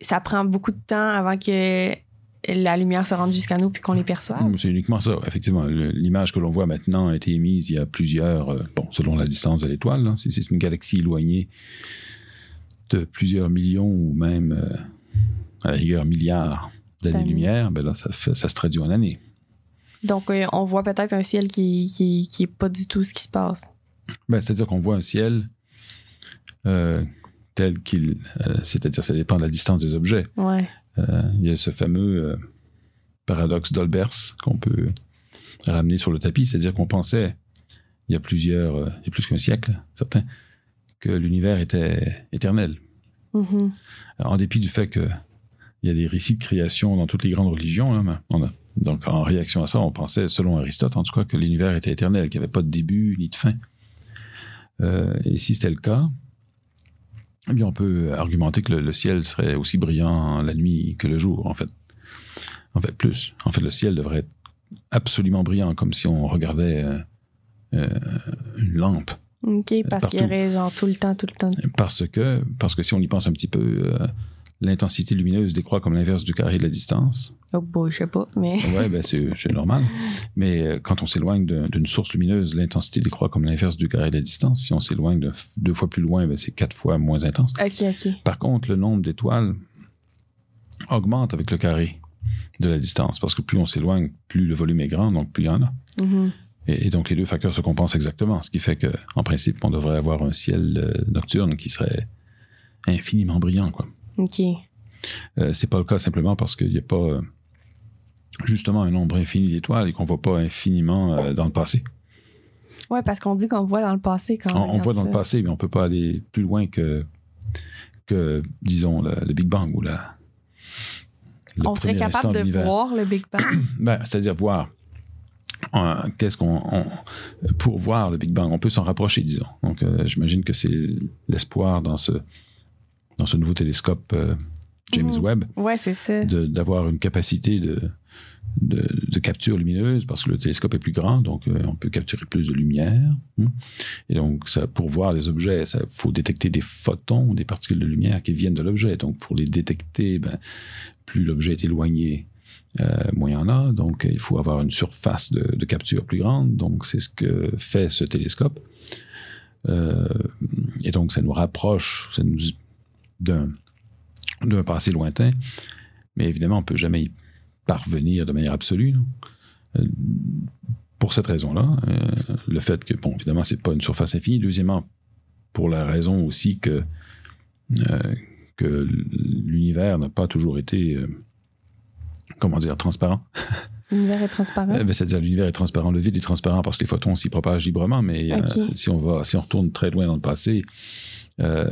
A: ça prend beaucoup de temps avant que la lumière se rende jusqu'à nous puis qu'on les perçoive.
B: Mm, C'est uniquement ça. Effectivement, l'image que l'on voit maintenant a été émise il y a plusieurs, euh, bon, selon la distance de l'étoile, là, si c'est une galaxie éloignée de plusieurs millions ou même euh, à la rigueur milliards
A: D'années.
B: d'années-lumière, ben là, ça, fait- ça se traduit en années.
A: Donc, euh, on voit peut-être un ciel qui, qui, qui est pas du tout ce qui se passe.
B: Ben, c'est-à-dire qu'on voit un ciel tel qu'il. c'est-à-dire, ça dépend de la distance des objets.
A: Ouais.
B: Euh, il y a ce fameux euh, paradoxe d'Olbers qu'on peut ramener sur le tapis, c'est-à-dire qu'on pensait, il y a plusieurs, euh, il y a plus qu'un siècle, certains, que l'univers était éternel.
A: Mhm.
B: En dépit du fait qu'il y a des récits de création dans toutes les grandes religions, là, mais on a- donc en réaction à ça, on pensait, selon Aristote en tout cas, que l'univers était éternel, qu'il n'y avait pas de début ni de fin. Euh, et si c'était le cas, eh bien, on peut argumenter que le, le ciel serait aussi brillant la nuit que le jour, en fait. En fait, plus. En fait, le ciel devrait être absolument brillant, comme si on regardait euh, euh, une lampe.
A: OK, parce qu'il y aurait genre tout le temps, tout le temps.
B: Parce que, parce que si on y pense un petit peu, euh, l'intensité lumineuse décroît comme l'inverse du carré de la distance.
A: Oh boy, je sais pas, mais.
B: Ouais, ben c'est normal. Mais euh, quand on s'éloigne d'un- d'une source lumineuse, l'intensité décroît comme l'inverse du carré de la distance. Si on s'éloigne de deux fois plus loin, ben c'est quatre fois moins intense.
A: OK, OK.
B: Par contre, le nombre d'étoiles augmente avec le carré de la distance, parce que plus on s'éloigne, plus le volume est grand, donc plus il y en a.
A: Mhm.
B: Et, et donc les deux facteurs se compensent exactement, ce qui fait que, en principe, on devrait avoir un ciel euh, nocturne qui serait infiniment brillant, quoi.
A: OK.
B: Euh, c'est pas le cas simplement parce qu'il n'y a pas euh, justement un nombre infini d'étoiles et qu'on voit pas infiniment euh, dans le passé.
A: Ouais, parce qu'on dit qu'on voit dans le passé quand
B: On, on voit dans
A: ça.
B: le passé, mais on peut pas aller plus loin que, que disons, le, le Big Bang ou la.
A: On serait capable de voir le Big Bang.
B: Ben, c'est-à-dire voir. euh, Qu'est-ce qu'on. on- pour voir le Big Bang, on peut s'en rapprocher, disons. Donc, j'imagine que c'est l'espoir dans ce, dans ce nouveau télescope euh, James
A: Mhm.
B: Webb
A: ouais, c'est ça.
B: de- d'avoir une capacité de, de, de capture lumineuse parce que le télescope est plus grand, donc euh, on peut capturer plus de lumière. hein. Et donc, ça, pour voir les objets, il faut détecter des photons, des particules de lumière qui viennent de l'objet. Donc, pour les détecter, ben, plus l'objet est éloigné, euh, moins il y en a. Donc, il faut avoir une surface de, de capture plus grande. Donc, c'est ce que fait ce télescope. Euh, et donc, ça nous rapproche ça nous, d'un d'un passé lointain. Mais évidemment, on ne peut jamais y parvenir de manière absolue. Euh, pour cette raison-là, euh, le fait que, bon, évidemment, c'est pas une surface infinie. Deuxièmement, pour la raison aussi que, euh, que l'univers n'a pas toujours été, comment dire, transparent.
A: L'univers est transparent.
B: Ben, C'est-à-dire l'univers est transparent, le vide est transparent parce que les photons s'y propagent librement, mais si on va, si on retourne très loin dans le passé, euh,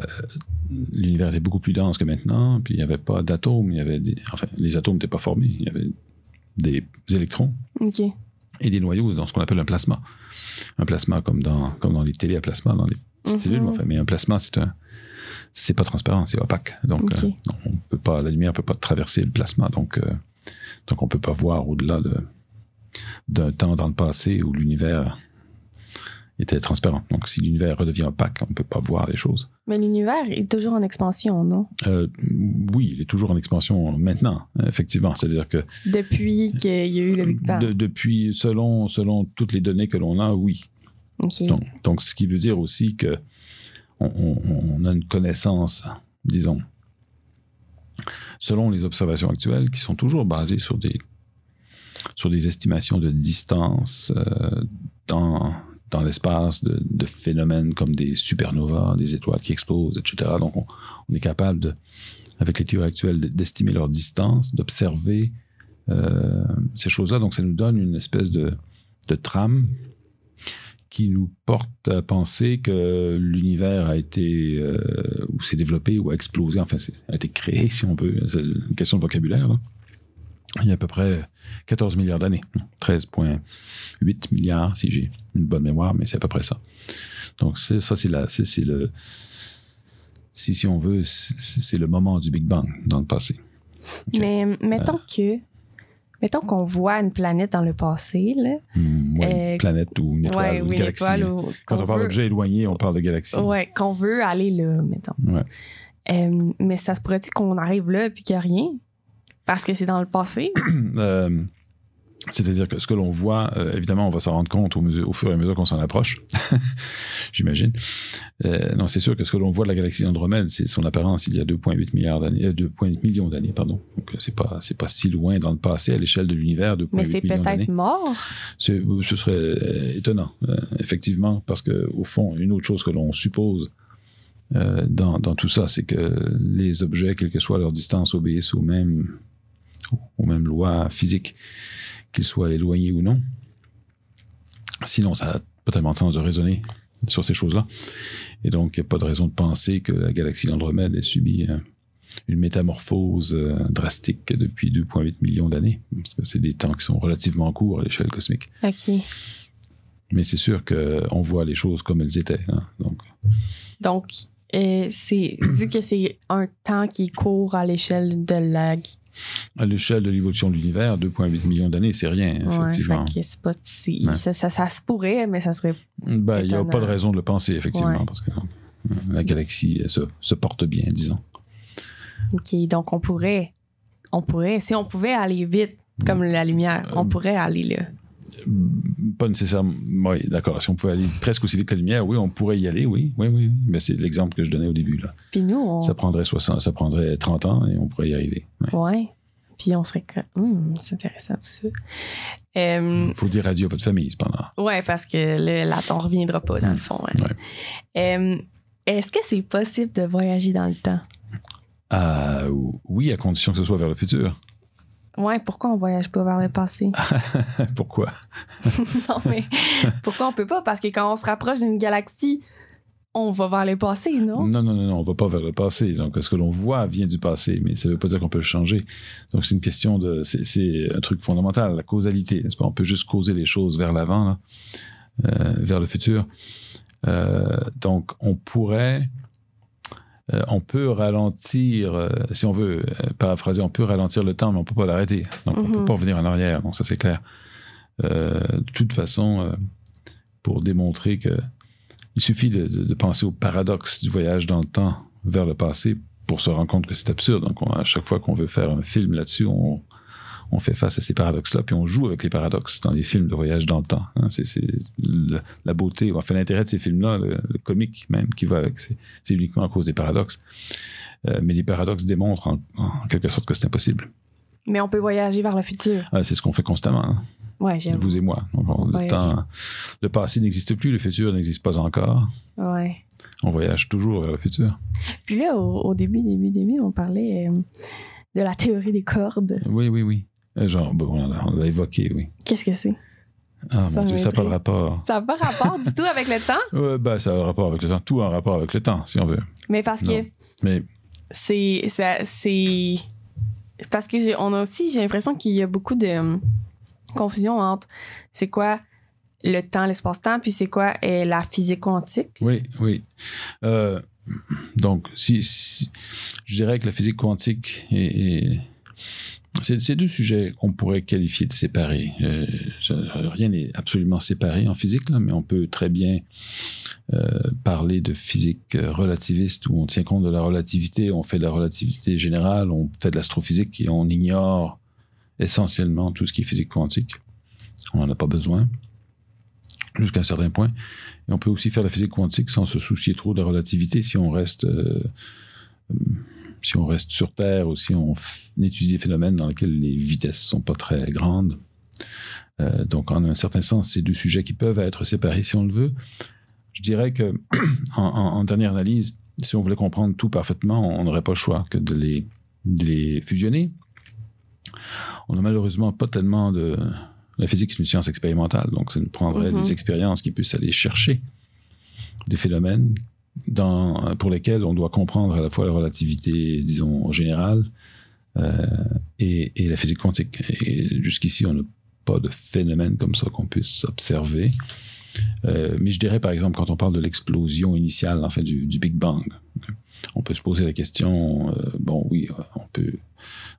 B: l'univers était beaucoup plus dense que maintenant, puis il n'y avait pas d'atomes, il y avait des, enfin les atomes n'étaient pas formés, il y avait des électrons et des noyaux dans ce qu'on appelle un plasma. Un plasma comme dans, comme dans les télé à plasma, dans les petites
A: Mhm.
B: cellules, enfin, mais un plasma c'est un c'est pas transparent, c'est opaque. Donc
A: Ok.
B: euh, on peut pas, la lumière peut pas traverser le plasma, donc euh, donc on peut pas voir au-delà de d'un temps dans le passé où l'univers était transparent. Donc si l'univers redevient opaque, on peut pas voir les choses.
A: Mais l'univers est toujours en expansion, non?
B: Euh, oui, il est toujours en expansion maintenant, effectivement. C'est-à-dire que
A: Depuis qu'il y a eu le Big Bang.
B: de- depuis, selon, selon toutes les données que l'on a, oui. Donc, donc, ce qui veut dire aussi que on, on- on a une connaissance, disons, selon les observations actuelles, qui sont toujours basées sur des, sur des estimations de distance euh, dans, dans l'espace, de, phénomènes comme des supernovas, des étoiles qui explosent, etc. Donc, on, est capable, de, avec les théories actuelles, de- d'estimer leur distance, d'observer euh, ces choses-là. Donc, ça nous donne une espèce de, trame qui nous porte à penser que l'univers a été euh, ou s'est développé ou a explosé, enfin a été créé si on veut, c'est une question de vocabulaire. là. Il y a à peu près 14 milliards d'années, 13,8 milliards si j'ai une bonne mémoire, mais c'est à peu près ça. Donc ça c'est la, c'est le, si si on veut, c'est le moment du Big Bang dans le passé.
A: Mais mettons que. Mettons qu'on voit une planète dans le passé, là.
B: Hmm, ouais,
A: Euh,
B: planète ou une étoile
A: ouais,
B: ou une
A: une
B: galaxie.
A: étoile ou
B: Quand on parle d'objets éloignés, on parle de galaxie.
A: Ouais, qu'on veut aller là, mettons.
B: Ouais.
A: Euh, mais ça se pourrait-tu qu'on arrive là puis qu'il n'y a rien? Parce que c'est dans le passé.
B: Euh, C'est-à-dire que ce que l'on voit, euh, évidemment, on va s'en rendre compte au, mesure- au fur et à mesure qu'on s'en approche, j'imagine. Euh, non, c'est sûr que ce que l'on voit de la galaxie d'Andromède, c'est son apparence il y a 2,8 milliards d'années, euh, 2,8 millions d'années, pardon. Donc c'est pas c'est pas si loin dans le passé à l'échelle de l'univers, 2,8
A: mais c'est peut-être mort.
B: Ce serait étonnant, euh, effectivement, parce que au fond, une autre chose que l'on suppose dans, dans tout ça, c'est que les objets, quelle que soit leur distance, obéissent aux mêmes, aux mêmes lois physiques, qu'ils soient éloignés ou non. Sinon, ça n'a pas tellement de sens de raisonner sur ces choses-là. Et donc, il n'y a pas de raison de penser que la galaxie d'Andromède ait subi euh, une métamorphose euh, drastique depuis 2,8 millions d'années. Parce que c'est des temps qui sont relativement courts à l'échelle cosmique.
A: OK.
B: Mais c'est sûr qu'on voit les choses comme elles étaient. hein. Donc,
A: Donc, euh, c'est vu que c'est un temps qui court à l'échelle de la.
B: À l'échelle de l'évolution de l'univers, 2,8 millions d'années, c'est rien, effectivement.
A: pas.
B: Ouais.
A: ça, ça, ça se pourrait, mais ça serait.
B: Ben, il n'y a pas de raison de le penser, effectivement,
A: Ouais.
B: parce que euh, la galaxie se, se porte bien, disons.
A: OK, donc on pourrait. On pourrait. Si on pouvait aller vite, comme la lumière, on
B: Euh,
A: pourrait aller là.
B: Pas nécessairement. Oui, d'accord. Si on pouvait aller presque aussi vite que la lumière, oui, on pourrait y aller, oui. Oui, oui. oui. Mais c'est l'exemple que je donnais au début. Là.
A: Puis nous, on.
B: Ça, prendrait 60, ça prendrait 30 ans et on pourrait y arriver. Il
A: Ouais. Puis on serait comme. Hum, c'est intéressant tout ça. Euh,
B: faut dire adieu à votre famille, cependant.
A: ouais, parce que là, là on reviendra pas, dans le fond. hein. Euh, Est-ce que c'est possible de voyager dans le temps?
B: Ah, oui, à condition que ce soit vers le futur.
A: Ouais, pourquoi on voyage pas vers le passé?
B: Pourquoi?
A: non, mais pourquoi on peut pas? Parce que quand on se rapproche d'une galaxie, on va vers le passé, non?
B: Non, non, non, non, on va pas vers le passé. Donc, ce que l'on voit vient du passé, mais ça veut pas dire qu'on peut le changer. Donc, c'est une question de. C'est un truc fondamental, la causalité, n'est-ce pas? On peut juste causer les choses vers l'avant, euh, vers le futur. Euh, donc, on pourrait. Euh, on peut ralentir, euh, si on veut euh, paraphraser, on peut ralentir le temps, mais on peut pas l'arrêter. Donc, on peut
A: Mhm.
B: pas revenir en arrière. Donc, ça, c'est clair. De toute façon, pour démontrer que il suffit de, de- de penser au paradoxe du voyage dans le temps vers le passé pour se rendre compte que c'est absurde. Donc, on- à chaque fois qu'on veut faire un film là-dessus, on, on fait face à ces paradoxes-là, puis on joue avec les paradoxes dans les films de voyage dans le temps. hein. C'est la beauté, enfin l'intérêt de ces films-là, le, le comique même qui va avec, c'est uniquement à cause des paradoxes. Euh, mais les paradoxes démontrent en, en quelque sorte que c'est impossible.
A: Mais on peut voyager vers le futur.
B: Ah, c'est ce qu'on fait constamment. hein.
A: Ouais,
B: vous et moi. On- le, temps, le passé n'existe plus, le futur n'existe pas encore.
A: Ouais.
B: On voyage toujours vers le futur.
A: Puis là, au, au début, début, début, on parlait euh, de la théorie des cordes.
B: Oui, oui, oui. Euh, Genre, bon, on l'a on l'a évoqué, oui.
A: Qu'est-ce que c'est?
B: Ah,
A: Ça
B: mon Dieu, ça n'a pas de rapport.
A: Ça n'a pas rapport du tout avec le temps,
B: Ouais, ben, ça a un rapport avec le temps. Tout a un rapport avec le temps, si on veut.
A: mais parce que.
B: Mais
A: c'est parce que on a aussi j'ai l'impression qu'il y a beaucoup de hum, confusion entre c'est quoi le temps l'espace-temps puis c'est quoi euh, la physique quantique
B: oui, oui. Euh, donc, si, si- je dirais que la physique quantique est. est- c'est deux sujets qu'on pourrait qualifier de séparés. Euh, rien n'est absolument séparé en physique, là, mais on peut très bien euh, parler de physique euh, relativiste où on tient compte de la relativité, on fait de la relativité générale, on fait de l'astrophysique et on ignore essentiellement tout ce qui est physique quantique. On n'en a pas besoin jusqu'à un certain point. Et on peut aussi faire la physique quantique sans se soucier trop de la relativité si on reste, si on reste sur Terre ou si on, étudie des phénomènes dans lesquels les vitesses sont pas très grandes. Euh, donc, en un certain sens, c'est deux sujets qui peuvent être séparés si on le veut. Je dirais que, en, dernière analyse, si on voulait comprendre tout parfaitement, on n'aurait pas le choix que de les, de les fusionner. On n'a malheureusement pas tellement de, la physique est une science expérimentale, donc ça nous prendrait
A: Mhm.
B: des expériences qui puissent aller chercher des phénomènes pour lesquels on doit comprendre à la fois la relativité, disons, générale euh, et, la physique quantique. Jusqu'ici, on n'a pas de phénomène comme ça qu'on puisse observer. Euh, mais je dirais, par exemple, quand on parle de l'explosion initiale, en du Big Bang, on peut se poser la question, euh, bon, oui, on peut,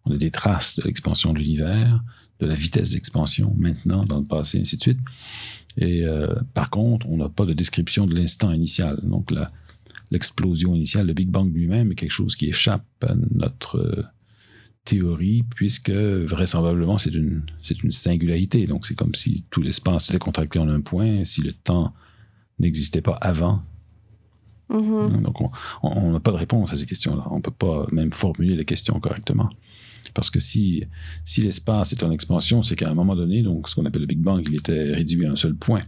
B: On a des traces de l'expansion de l'univers, de la vitesse d'expansion maintenant, dans le passé, ainsi de suite. Et euh, par contre, on n'a pas de description de l'instant initial. Donc la- l'explosion initiale, le Big Bang lui-même est quelque chose qui échappe à notre euh, théorie, puisque vraisemblablement c'est une, c'est une singularité. Donc c'est comme si tout l'espace était contracté en un point, si le temps n'existait pas avant.
A: Mhm.
B: Donc on- on on n'a pas de réponse à ces questions-là. On ne peut pas même formuler les questions correctement. Parce que si, si l'espace est en expansion, c'est qu'à un moment donné, donc ce qu'on appelle le Big Bang, il était réduit à un seul point.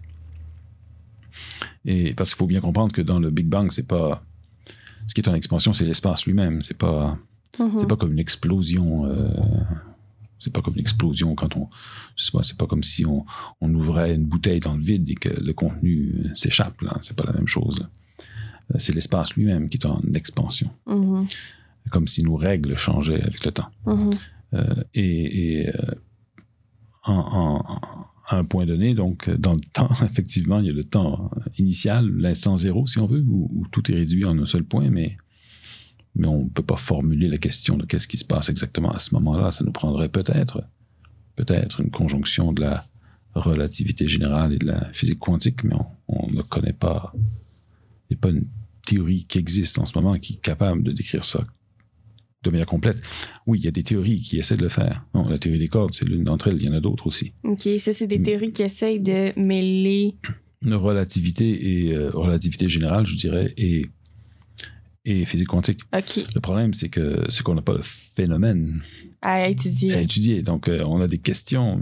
B: Et parce qu'il faut bien comprendre que dans le Big Bang, c'est pas ce qui est en expansion, c'est l'espace lui-même. C'est pas
A: Mhm.
B: c'est pas comme une explosion. euh, c'est pas comme une explosion quand on. Je sais pas, c'est pas comme si on, on ouvrait une bouteille dans le vide et que le contenu euh, s'échappe. Là, c'est pas la même chose. Euh, C'est l'espace lui-même qui est en expansion,
A: Mhm.
B: comme si nos règles changeaient avec le temps.
A: Mhm.
B: Euh, et et, euh, en, en- un point donné, donc dans le temps, effectivement, il y a le temps initial, l'instant zéro, si on veut, où, tout est réduit en un seul point, mais, mais on ne peut pas formuler la question de qu'est-ce qui se passe exactement à ce moment-là. Ça nous prendrait peut-être, peut-être une conjonction de la relativité générale et de la physique quantique, mais on, on ne connaît pas. Il n'y a pas une théorie qui existe en ce moment qui est capable de décrire ça de manière complète. Oui, il y a des théories qui essaient de le faire. Non, la théorie des cordes, c'est l'une d'entre elles. Il y en a d'autres aussi.
A: OK, ça, c'est des théories qui essayent de mêler.
B: Relativité et euh, relativité générale, je dirais, et, et physique quantique.
A: OK,
B: Le problème, c'est que c'est qu'on n'a pas de phénomène
A: à étudier.
B: à étudier. Donc, euh, on a des questions,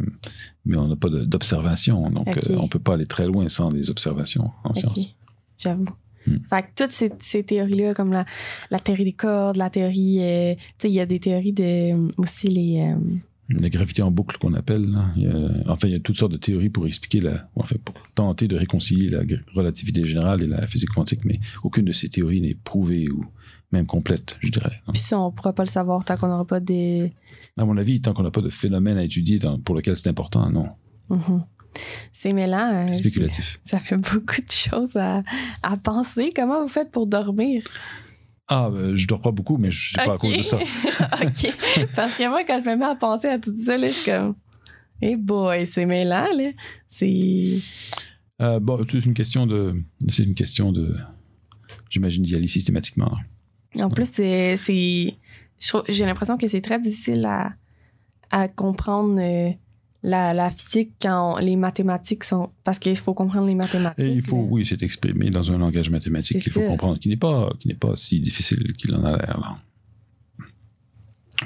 B: mais on n'a pas d'observation. Donc, euh, on ne peut pas aller très loin sans des observations en
A: OK,
B: science.
A: J'avoue.
B: Hmm.
A: Fait que toutes ces, ces théories-là, comme la, la théorie des cordes, la théorie. euh, tu sais, il y a des théories de. Aussi les. euh,
B: La gravité en boucle qu'on appelle. là, il y a- enfin, il y a toutes sortes de théories pour expliquer la, enfin, pour tenter de réconcilier la relativité générale et la physique quantique, mais aucune de ces théories n'est prouvée ou même complète, je dirais.
A: Puis ça, on pourra pas le savoir tant qu'on n'aura pas des.
B: À mon avis, tant qu'on n'a pas de phénomène à étudier dans- pour lequel c'est important, non.
A: Mhm. C'est mêlant. euh,
B: Spéculatif.
A: Ça fait beaucoup de choses à, à penser. Comment vous faites pour dormir?
B: Ah, ben, je dors pas beaucoup, mais je sais pas à cause de ça.
A: OK. Parce que moi, quand je me mets à penser à tout ça, là, je suis comme. Eh boy, c'est mêlant, là. C'est.
B: Euh, bon, c'est une question de, c'est une question de, j'imagine d'y aller systématiquement.
A: En plus, c'est. J'ai l'impression que c'est très difficile à, à comprendre euh, la, la physique quand les mathématiques sont. Parce qu'il faut comprendre les mathématiques.
B: Et il faut, oui, c'est exprimé dans un langage mathématique qu'il faut
A: ça.
B: comprendre, qui n'est pas, qui n'est pas si difficile qu'il en a l'air.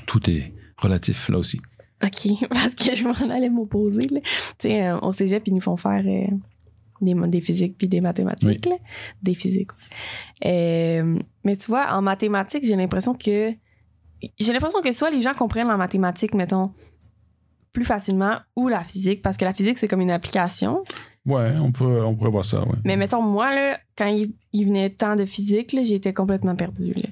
B: Tout est relatif là aussi.
A: OK, parce que je m'en allais m'opposer. Tu sais, euh, au cégep, ils nous font faire euh, des, des physiques puis des mathématiques. là. Des physiques. Euh, mais tu vois, en mathématiques, j'ai l'impression que. J'ai l'impression que soit les gens comprennent la mathématique, mettons, plus facilement, ou la physique, parce que la physique, c'est comme une application.
B: Ouais, on peut, on pourrait voir ça, ouais.
A: Mais mettons, moi, là, quand il, il venait temps de physique, j'étais complètement perdue. là.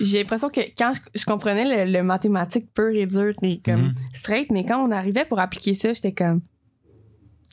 A: J'ai l'impression que quand je, je comprenais le, le mathématique pur et dur, et comme
B: Mhm.
A: straight, mais quand on arrivait pour appliquer ça, j'étais comme,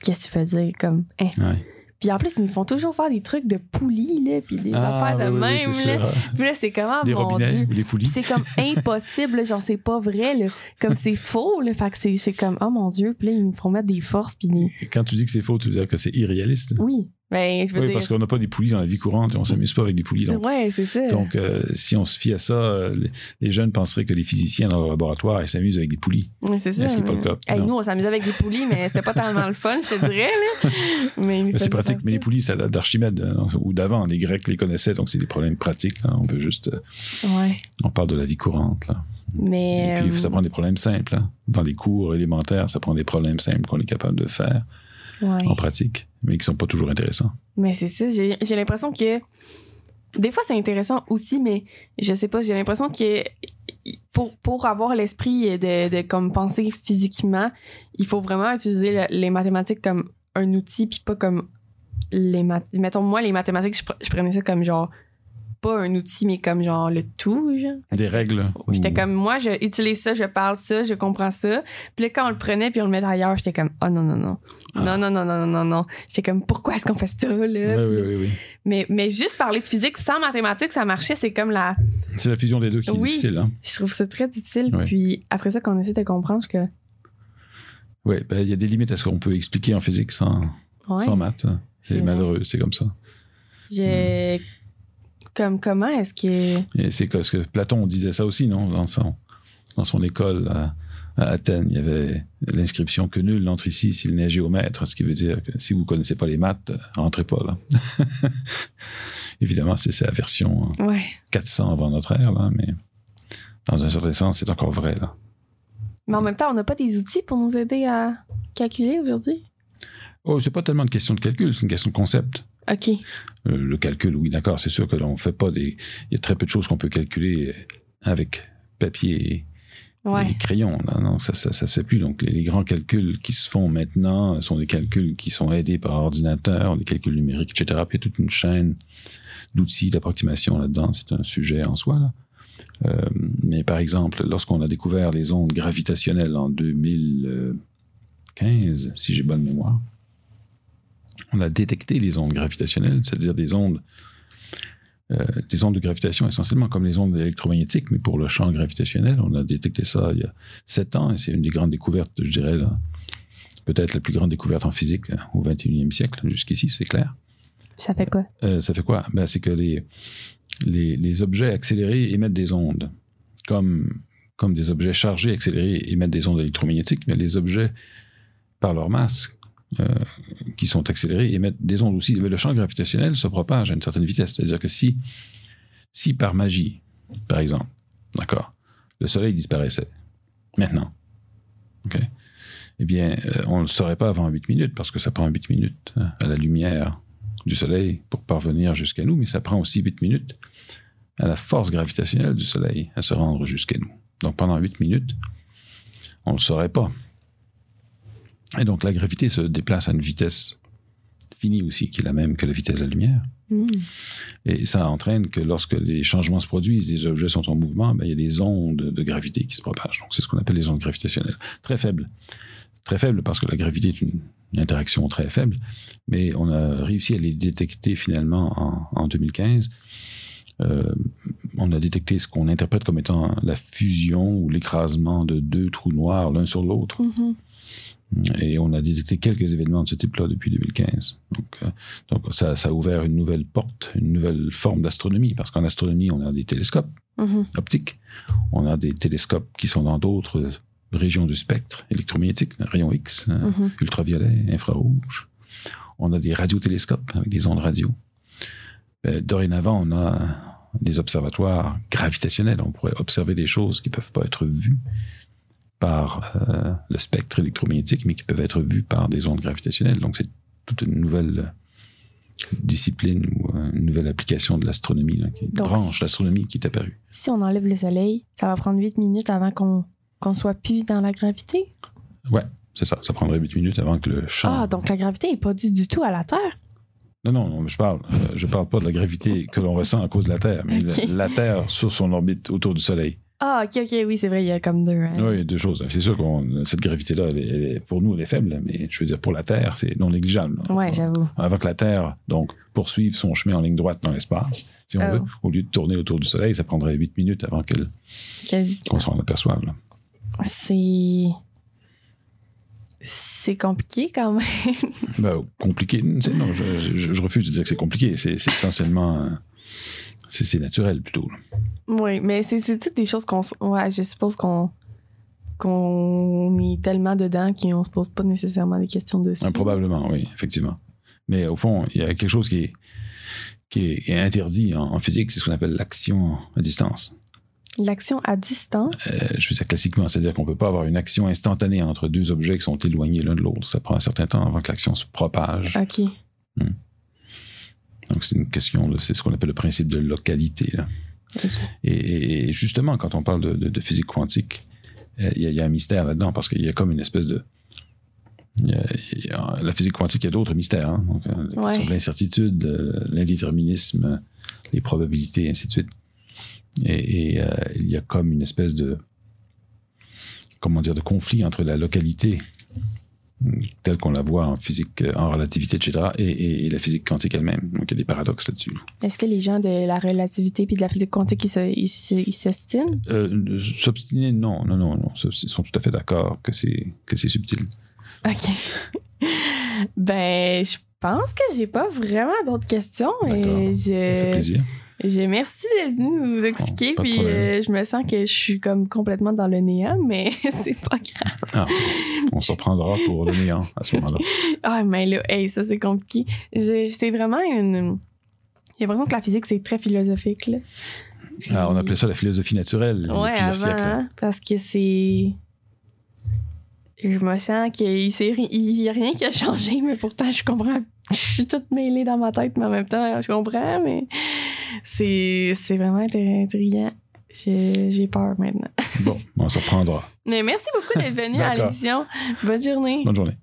A: qu'est-ce que tu veux dire? Comme, hein?
B: Ouais.
A: Puis en plus, ils me font toujours faire des trucs de poulies, là, puis des
B: Ah,
A: affaires de
B: oui,
A: même, là.
B: sûr.
A: Puis là, c'est comment,
B: Des
A: mon Dieu? c'est comme impossible, là, genre c'est pas vrai, là. Comme c'est faux, là. Fait que c'est, comme, oh mon Dieu. Puis là, ils me font mettre des forces, puis des...
B: Quand tu dis que c'est faux, tu veux dire que c'est irréaliste?
A: Oui. Ben, je veux
B: Oui,
A: dire...
B: parce qu'on n'a pas des poulies dans la vie courante et on s'amuse pas avec des poulies. Donc,
A: Ouais, c'est ça.
B: donc euh, si on se fie à ça, euh, les, jeunes penseraient que les physiciens dans leur laboratoire ils s'amusent avec des poulies.
A: Ouais, c'est ça.
B: Mais c'est pas le cas.
A: Hey, nous, on s'amusait avec des poulies, mais c'était pas tellement le fun, je te dirais. Là. Mais,
B: c'est pratique. Mais les poulies, ça date d'Archimède euh, ou d'avant. Les Grecs les connaissaient, donc c'est des problèmes pratiques. là. On veut juste, euh,
A: Ouais.
B: on parle de la vie courante. Là.
A: Mais.
B: Et puis ça prend des problèmes simples. hein. Dans les cours élémentaires, ça prend des problèmes simples qu'on est capable de faire
A: ouais.
B: en pratique, mais qui sont pas toujours intéressants.
A: Mais c'est ça. J'ai j'ai l'impression que. Des fois, c'est intéressant aussi, mais je sais pas, j'ai l'impression que pour, pour avoir l'esprit de, de comme penser physiquement, il faut vraiment utiliser le- les mathématiques comme un outil, puis pas comme les maths. Mettons, moi, les mathématiques, je prenais ça comme genre pas un outil, mais comme genre le tout, genre.
B: Des règles.
A: J'étais comme, moi, je utilise ça, je parle ça, je comprends ça. Puis là, quand on le prenait puis on le mettait ailleurs, j'étais comme, oh non, non, non.
B: Ah.
A: Non, non, non, non, non, non, non. J'étais comme, pourquoi est-ce qu'on fait ça, là?
B: Oui, oui, oui, oui.
A: Mais, mais juste parler de physique sans mathématiques, ça marchait. C'est comme la.
B: C'est la fusion des deux qui est
A: Oui.
B: difficile. Hein?
A: Je trouve ça très difficile. Puis après ça, quand on essaie de comprendre, je suis que.
B: Oui, ben, il y a des limites à ce qu'on peut expliquer en physique sans,
A: Ouais.
B: sans maths.
A: C'est
B: malheureux, c'est comme ça.
A: J'ai. Comme comment est-ce que.
B: Et c'est parce que Platon disait ça aussi, non? Dans son, dans son école à, à Athènes, il y avait l'inscription que nul n'entre ici s'il n'est géomètre, ce qui veut dire que si vous ne connaissez pas les maths, euh, rentrez pas là. Évidemment, c'est c'est la version euh,
A: Ouais.
B: 400 avant notre ère, là, mais dans un certain sens, c'est encore vrai. Là.
A: Mais en même temps, on n'a pas des outils pour nous aider à calculer aujourd'hui?
B: Oh, c'est pas tellement une question de calcul, c'est une question de concept.
A: OK.
B: Euh, le calcul, oui, d'accord, c'est sûr que l'on fait pas des. Il y a très peu de choses qu'on peut calculer avec papier et,
A: Ouais.
B: et crayon. Là. Non, ça, ça, ça se fait plus. Donc, les, les grands calculs qui se font maintenant sont des calculs qui sont aidés par ordinateur, des calculs numériques, etc. Puis il y a toute une chaîne d'outils d'approximation là-dedans. C'est un sujet en soi. Là. Euh, mais par exemple, lorsqu'on a découvert les ondes gravitationnelles en 2015, si j'ai bonne mémoire, on a détecté les ondes gravitationnelles, c'est-à-dire des ondes, euh, des ondes de gravitation essentiellement comme les ondes électromagnétiques, mais pour le champ gravitationnel, on a détecté ça il y a sept ans, et c'est une des grandes découvertes, je dirais, peut-être la plus grande découverte en physique euh, au 21e siècle, jusqu'ici, c'est clair.
A: Ça fait quoi?
B: Euh, ça fait quoi? Ben, c'est que les, les, les objets accélérés émettent des ondes, comme, comme des objets chargés accélérés émettent des ondes électromagnétiques, mais les objets, par leur masse, euh, qui sont accélérés, émettent des ondes aussi. Le champ gravitationnel se propage à une certaine vitesse. C'est-à-dire que si, si par magie, par exemple, d'accord, le Soleil disparaissait, maintenant, eh bien, euh, on ne le saurait pas avant 8 minutes, parce que ça prend 8 minutes hein, à la lumière du Soleil pour parvenir jusqu'à nous, mais ça prend aussi 8 minutes à la force gravitationnelle du Soleil à se rendre jusqu'à nous. Donc pendant 8 minutes, on ne le saurait pas. Et donc la gravité se déplace à une vitesse finie aussi, qui est la même que la vitesse de la lumière.
A: Hmm.
B: Et ça entraîne que lorsque les changements se produisent, les objets sont en mouvement, ben, il y a des ondes de gravité qui se propagent. Donc c'est ce qu'on appelle les ondes gravitationnelles. Très faibles. Très faibles parce que la gravité est une, une interaction très faible, mais on a réussi à les détecter finalement en, en 2015. Euh, on a détecté ce qu'on interprète comme étant la fusion ou l'écrasement de deux trous noirs l'un sur l'autre.
A: Mhm.
B: Et on a détecté quelques événements de ce type-là depuis 2015. Donc, euh, donc ça, ça a ouvert une nouvelle porte, une nouvelle forme d'astronomie, parce qu'en astronomie, on a des télescopes
A: Mhm.
B: optiques, on a des télescopes qui sont dans d'autres régions du spectre électromagnétique, rayons X, euh,
A: Mhm.
B: ultraviolet, infrarouge. On a des radiotélescopes avec des ondes radio. Ben, dorénavant, on a des observatoires gravitationnels. On pourrait observer des choses qui ne peuvent pas être vues par euh, le spectre électromagnétique, mais qui peuvent être vues par des ondes gravitationnelles. Donc, c'est toute une nouvelle discipline ou euh, une nouvelle application de l'astronomie, là, qui- une
A: Donc,
B: branche d'astronomie qui est apparue.
A: Si on enlève le soleil, ça va prendre 8 minutes avant qu'on qu'on soit plus dans la gravité?
B: Ouais, c'est ça. Ça prendrait 8 minutes avant que le champ.
A: Ah, donc la gravité n'est pas due du tout à la Terre?
B: Non, non, non, je parle, euh, je parle pas de la gravité que l'on ressent à cause de la Terre, mais
A: Ok.
B: la, la Terre sur son orbite autour du Soleil.
A: Ah, ok, ok, oui, c'est vrai, il y a comme deux. hein.
B: Oui, il y a deux choses. C'est sûr que cette gravité-là, pour nous, elle est faible, mais je veux dire, pour la Terre, c'est non négligeable.
A: Ouais, j'avoue.
B: Avant que la Terre, donc, poursuive son chemin en ligne droite dans l'espace, si on
A: Oh.
B: veut, au lieu de tourner autour du Soleil, ça prendrait 8 minutes avant qu'elle-
A: Que-
B: qu'on s'en aperçoive.
A: C'est. C'est compliqué quand même.
B: Ben, compliqué. Non, je, je- je refuse de dire que c'est compliqué. C'est c'est essentiellement. C'est naturel plutôt.
A: oui, mais c'est toutes des choses qu'on. Ouais, je suppose qu'on. qu'on est tellement dedans qu'on se pose pas nécessairement des questions dessus.
B: Ah, probablement, oui, effectivement. Mais au fond, il y a quelque chose qui est, qui est, qui est interdit en, en physique, c'est ce qu'on appelle l'action à distance.
A: L'action à distance?
B: Euh, je fais ça classiquement, c'est-à-dire qu'on ne peut pas avoir une action instantanée entre deux objets qui sont éloignés l'un de l'autre. Ça prend un certain temps avant que l'action se propage.
A: Ok.
B: Donc c'est une question c'est ce qu'on appelle le principe de localité. là. Et, et- justement, quand on parle de, de- de physique quantique, euh, il y, a- il y a un mystère là-dedans parce qu'il y a comme une espèce de. il y a- il y a- la physique quantique, il y a d'autres mystères. hein. Donc, euh, la
A: Ouais.
B: question de l'incertitude, euh, l'indéterminisme, les probabilités, et ainsi de suite. Et, euh, il y a comme une espèce de, comment dire, de conflit entre la localité telle qu'on la voit en physique, euh, en relativité, etc., et, et- et la physique quantique elle-même. Donc il y a des paradoxes là-dessus.
A: Est-ce que les gens de la relativité puis de la physique quantique, ils s'estinent?
B: Euh, S'obstiner, non, non, non, non. Ils sont tout à fait d'accord que c'est que c'est subtil.
A: OK. ben, je pense que j'ai pas vraiment d'autres questions.
B: D'accord.
A: Et
B: Ça me fait
A: je,
B: plaisir.
A: Je merci d'être venu nous expliquer.
B: Oh,
A: puis euh, je me sens que je suis comme complètement dans le néant, mais c'est pas grave.
B: Ah, on se reprendra pour le néant à ce moment-là.
A: Ah, mais là, hey, ça c'est compliqué. C'est vraiment une. J'ai l'impression que la physique, c'est très philosophique. Là. Puis-
B: Ah, on appelait ça la philosophie naturelle plusieurs
A: avant,
B: siècles. hein.
A: parce que c'est. Je me sens qu'il s'est ri- il y a rien qui a changé, mais pourtant, je comprends. Je suis toute mêlée dans ma tête, mais en même temps, je comprends, mais c'est vraiment intriguant. J'ai peur maintenant.
B: Bon, on se reprendra.
A: Mais merci beaucoup d'être venu à l'émission. Bonne journée.
B: Bonne journée.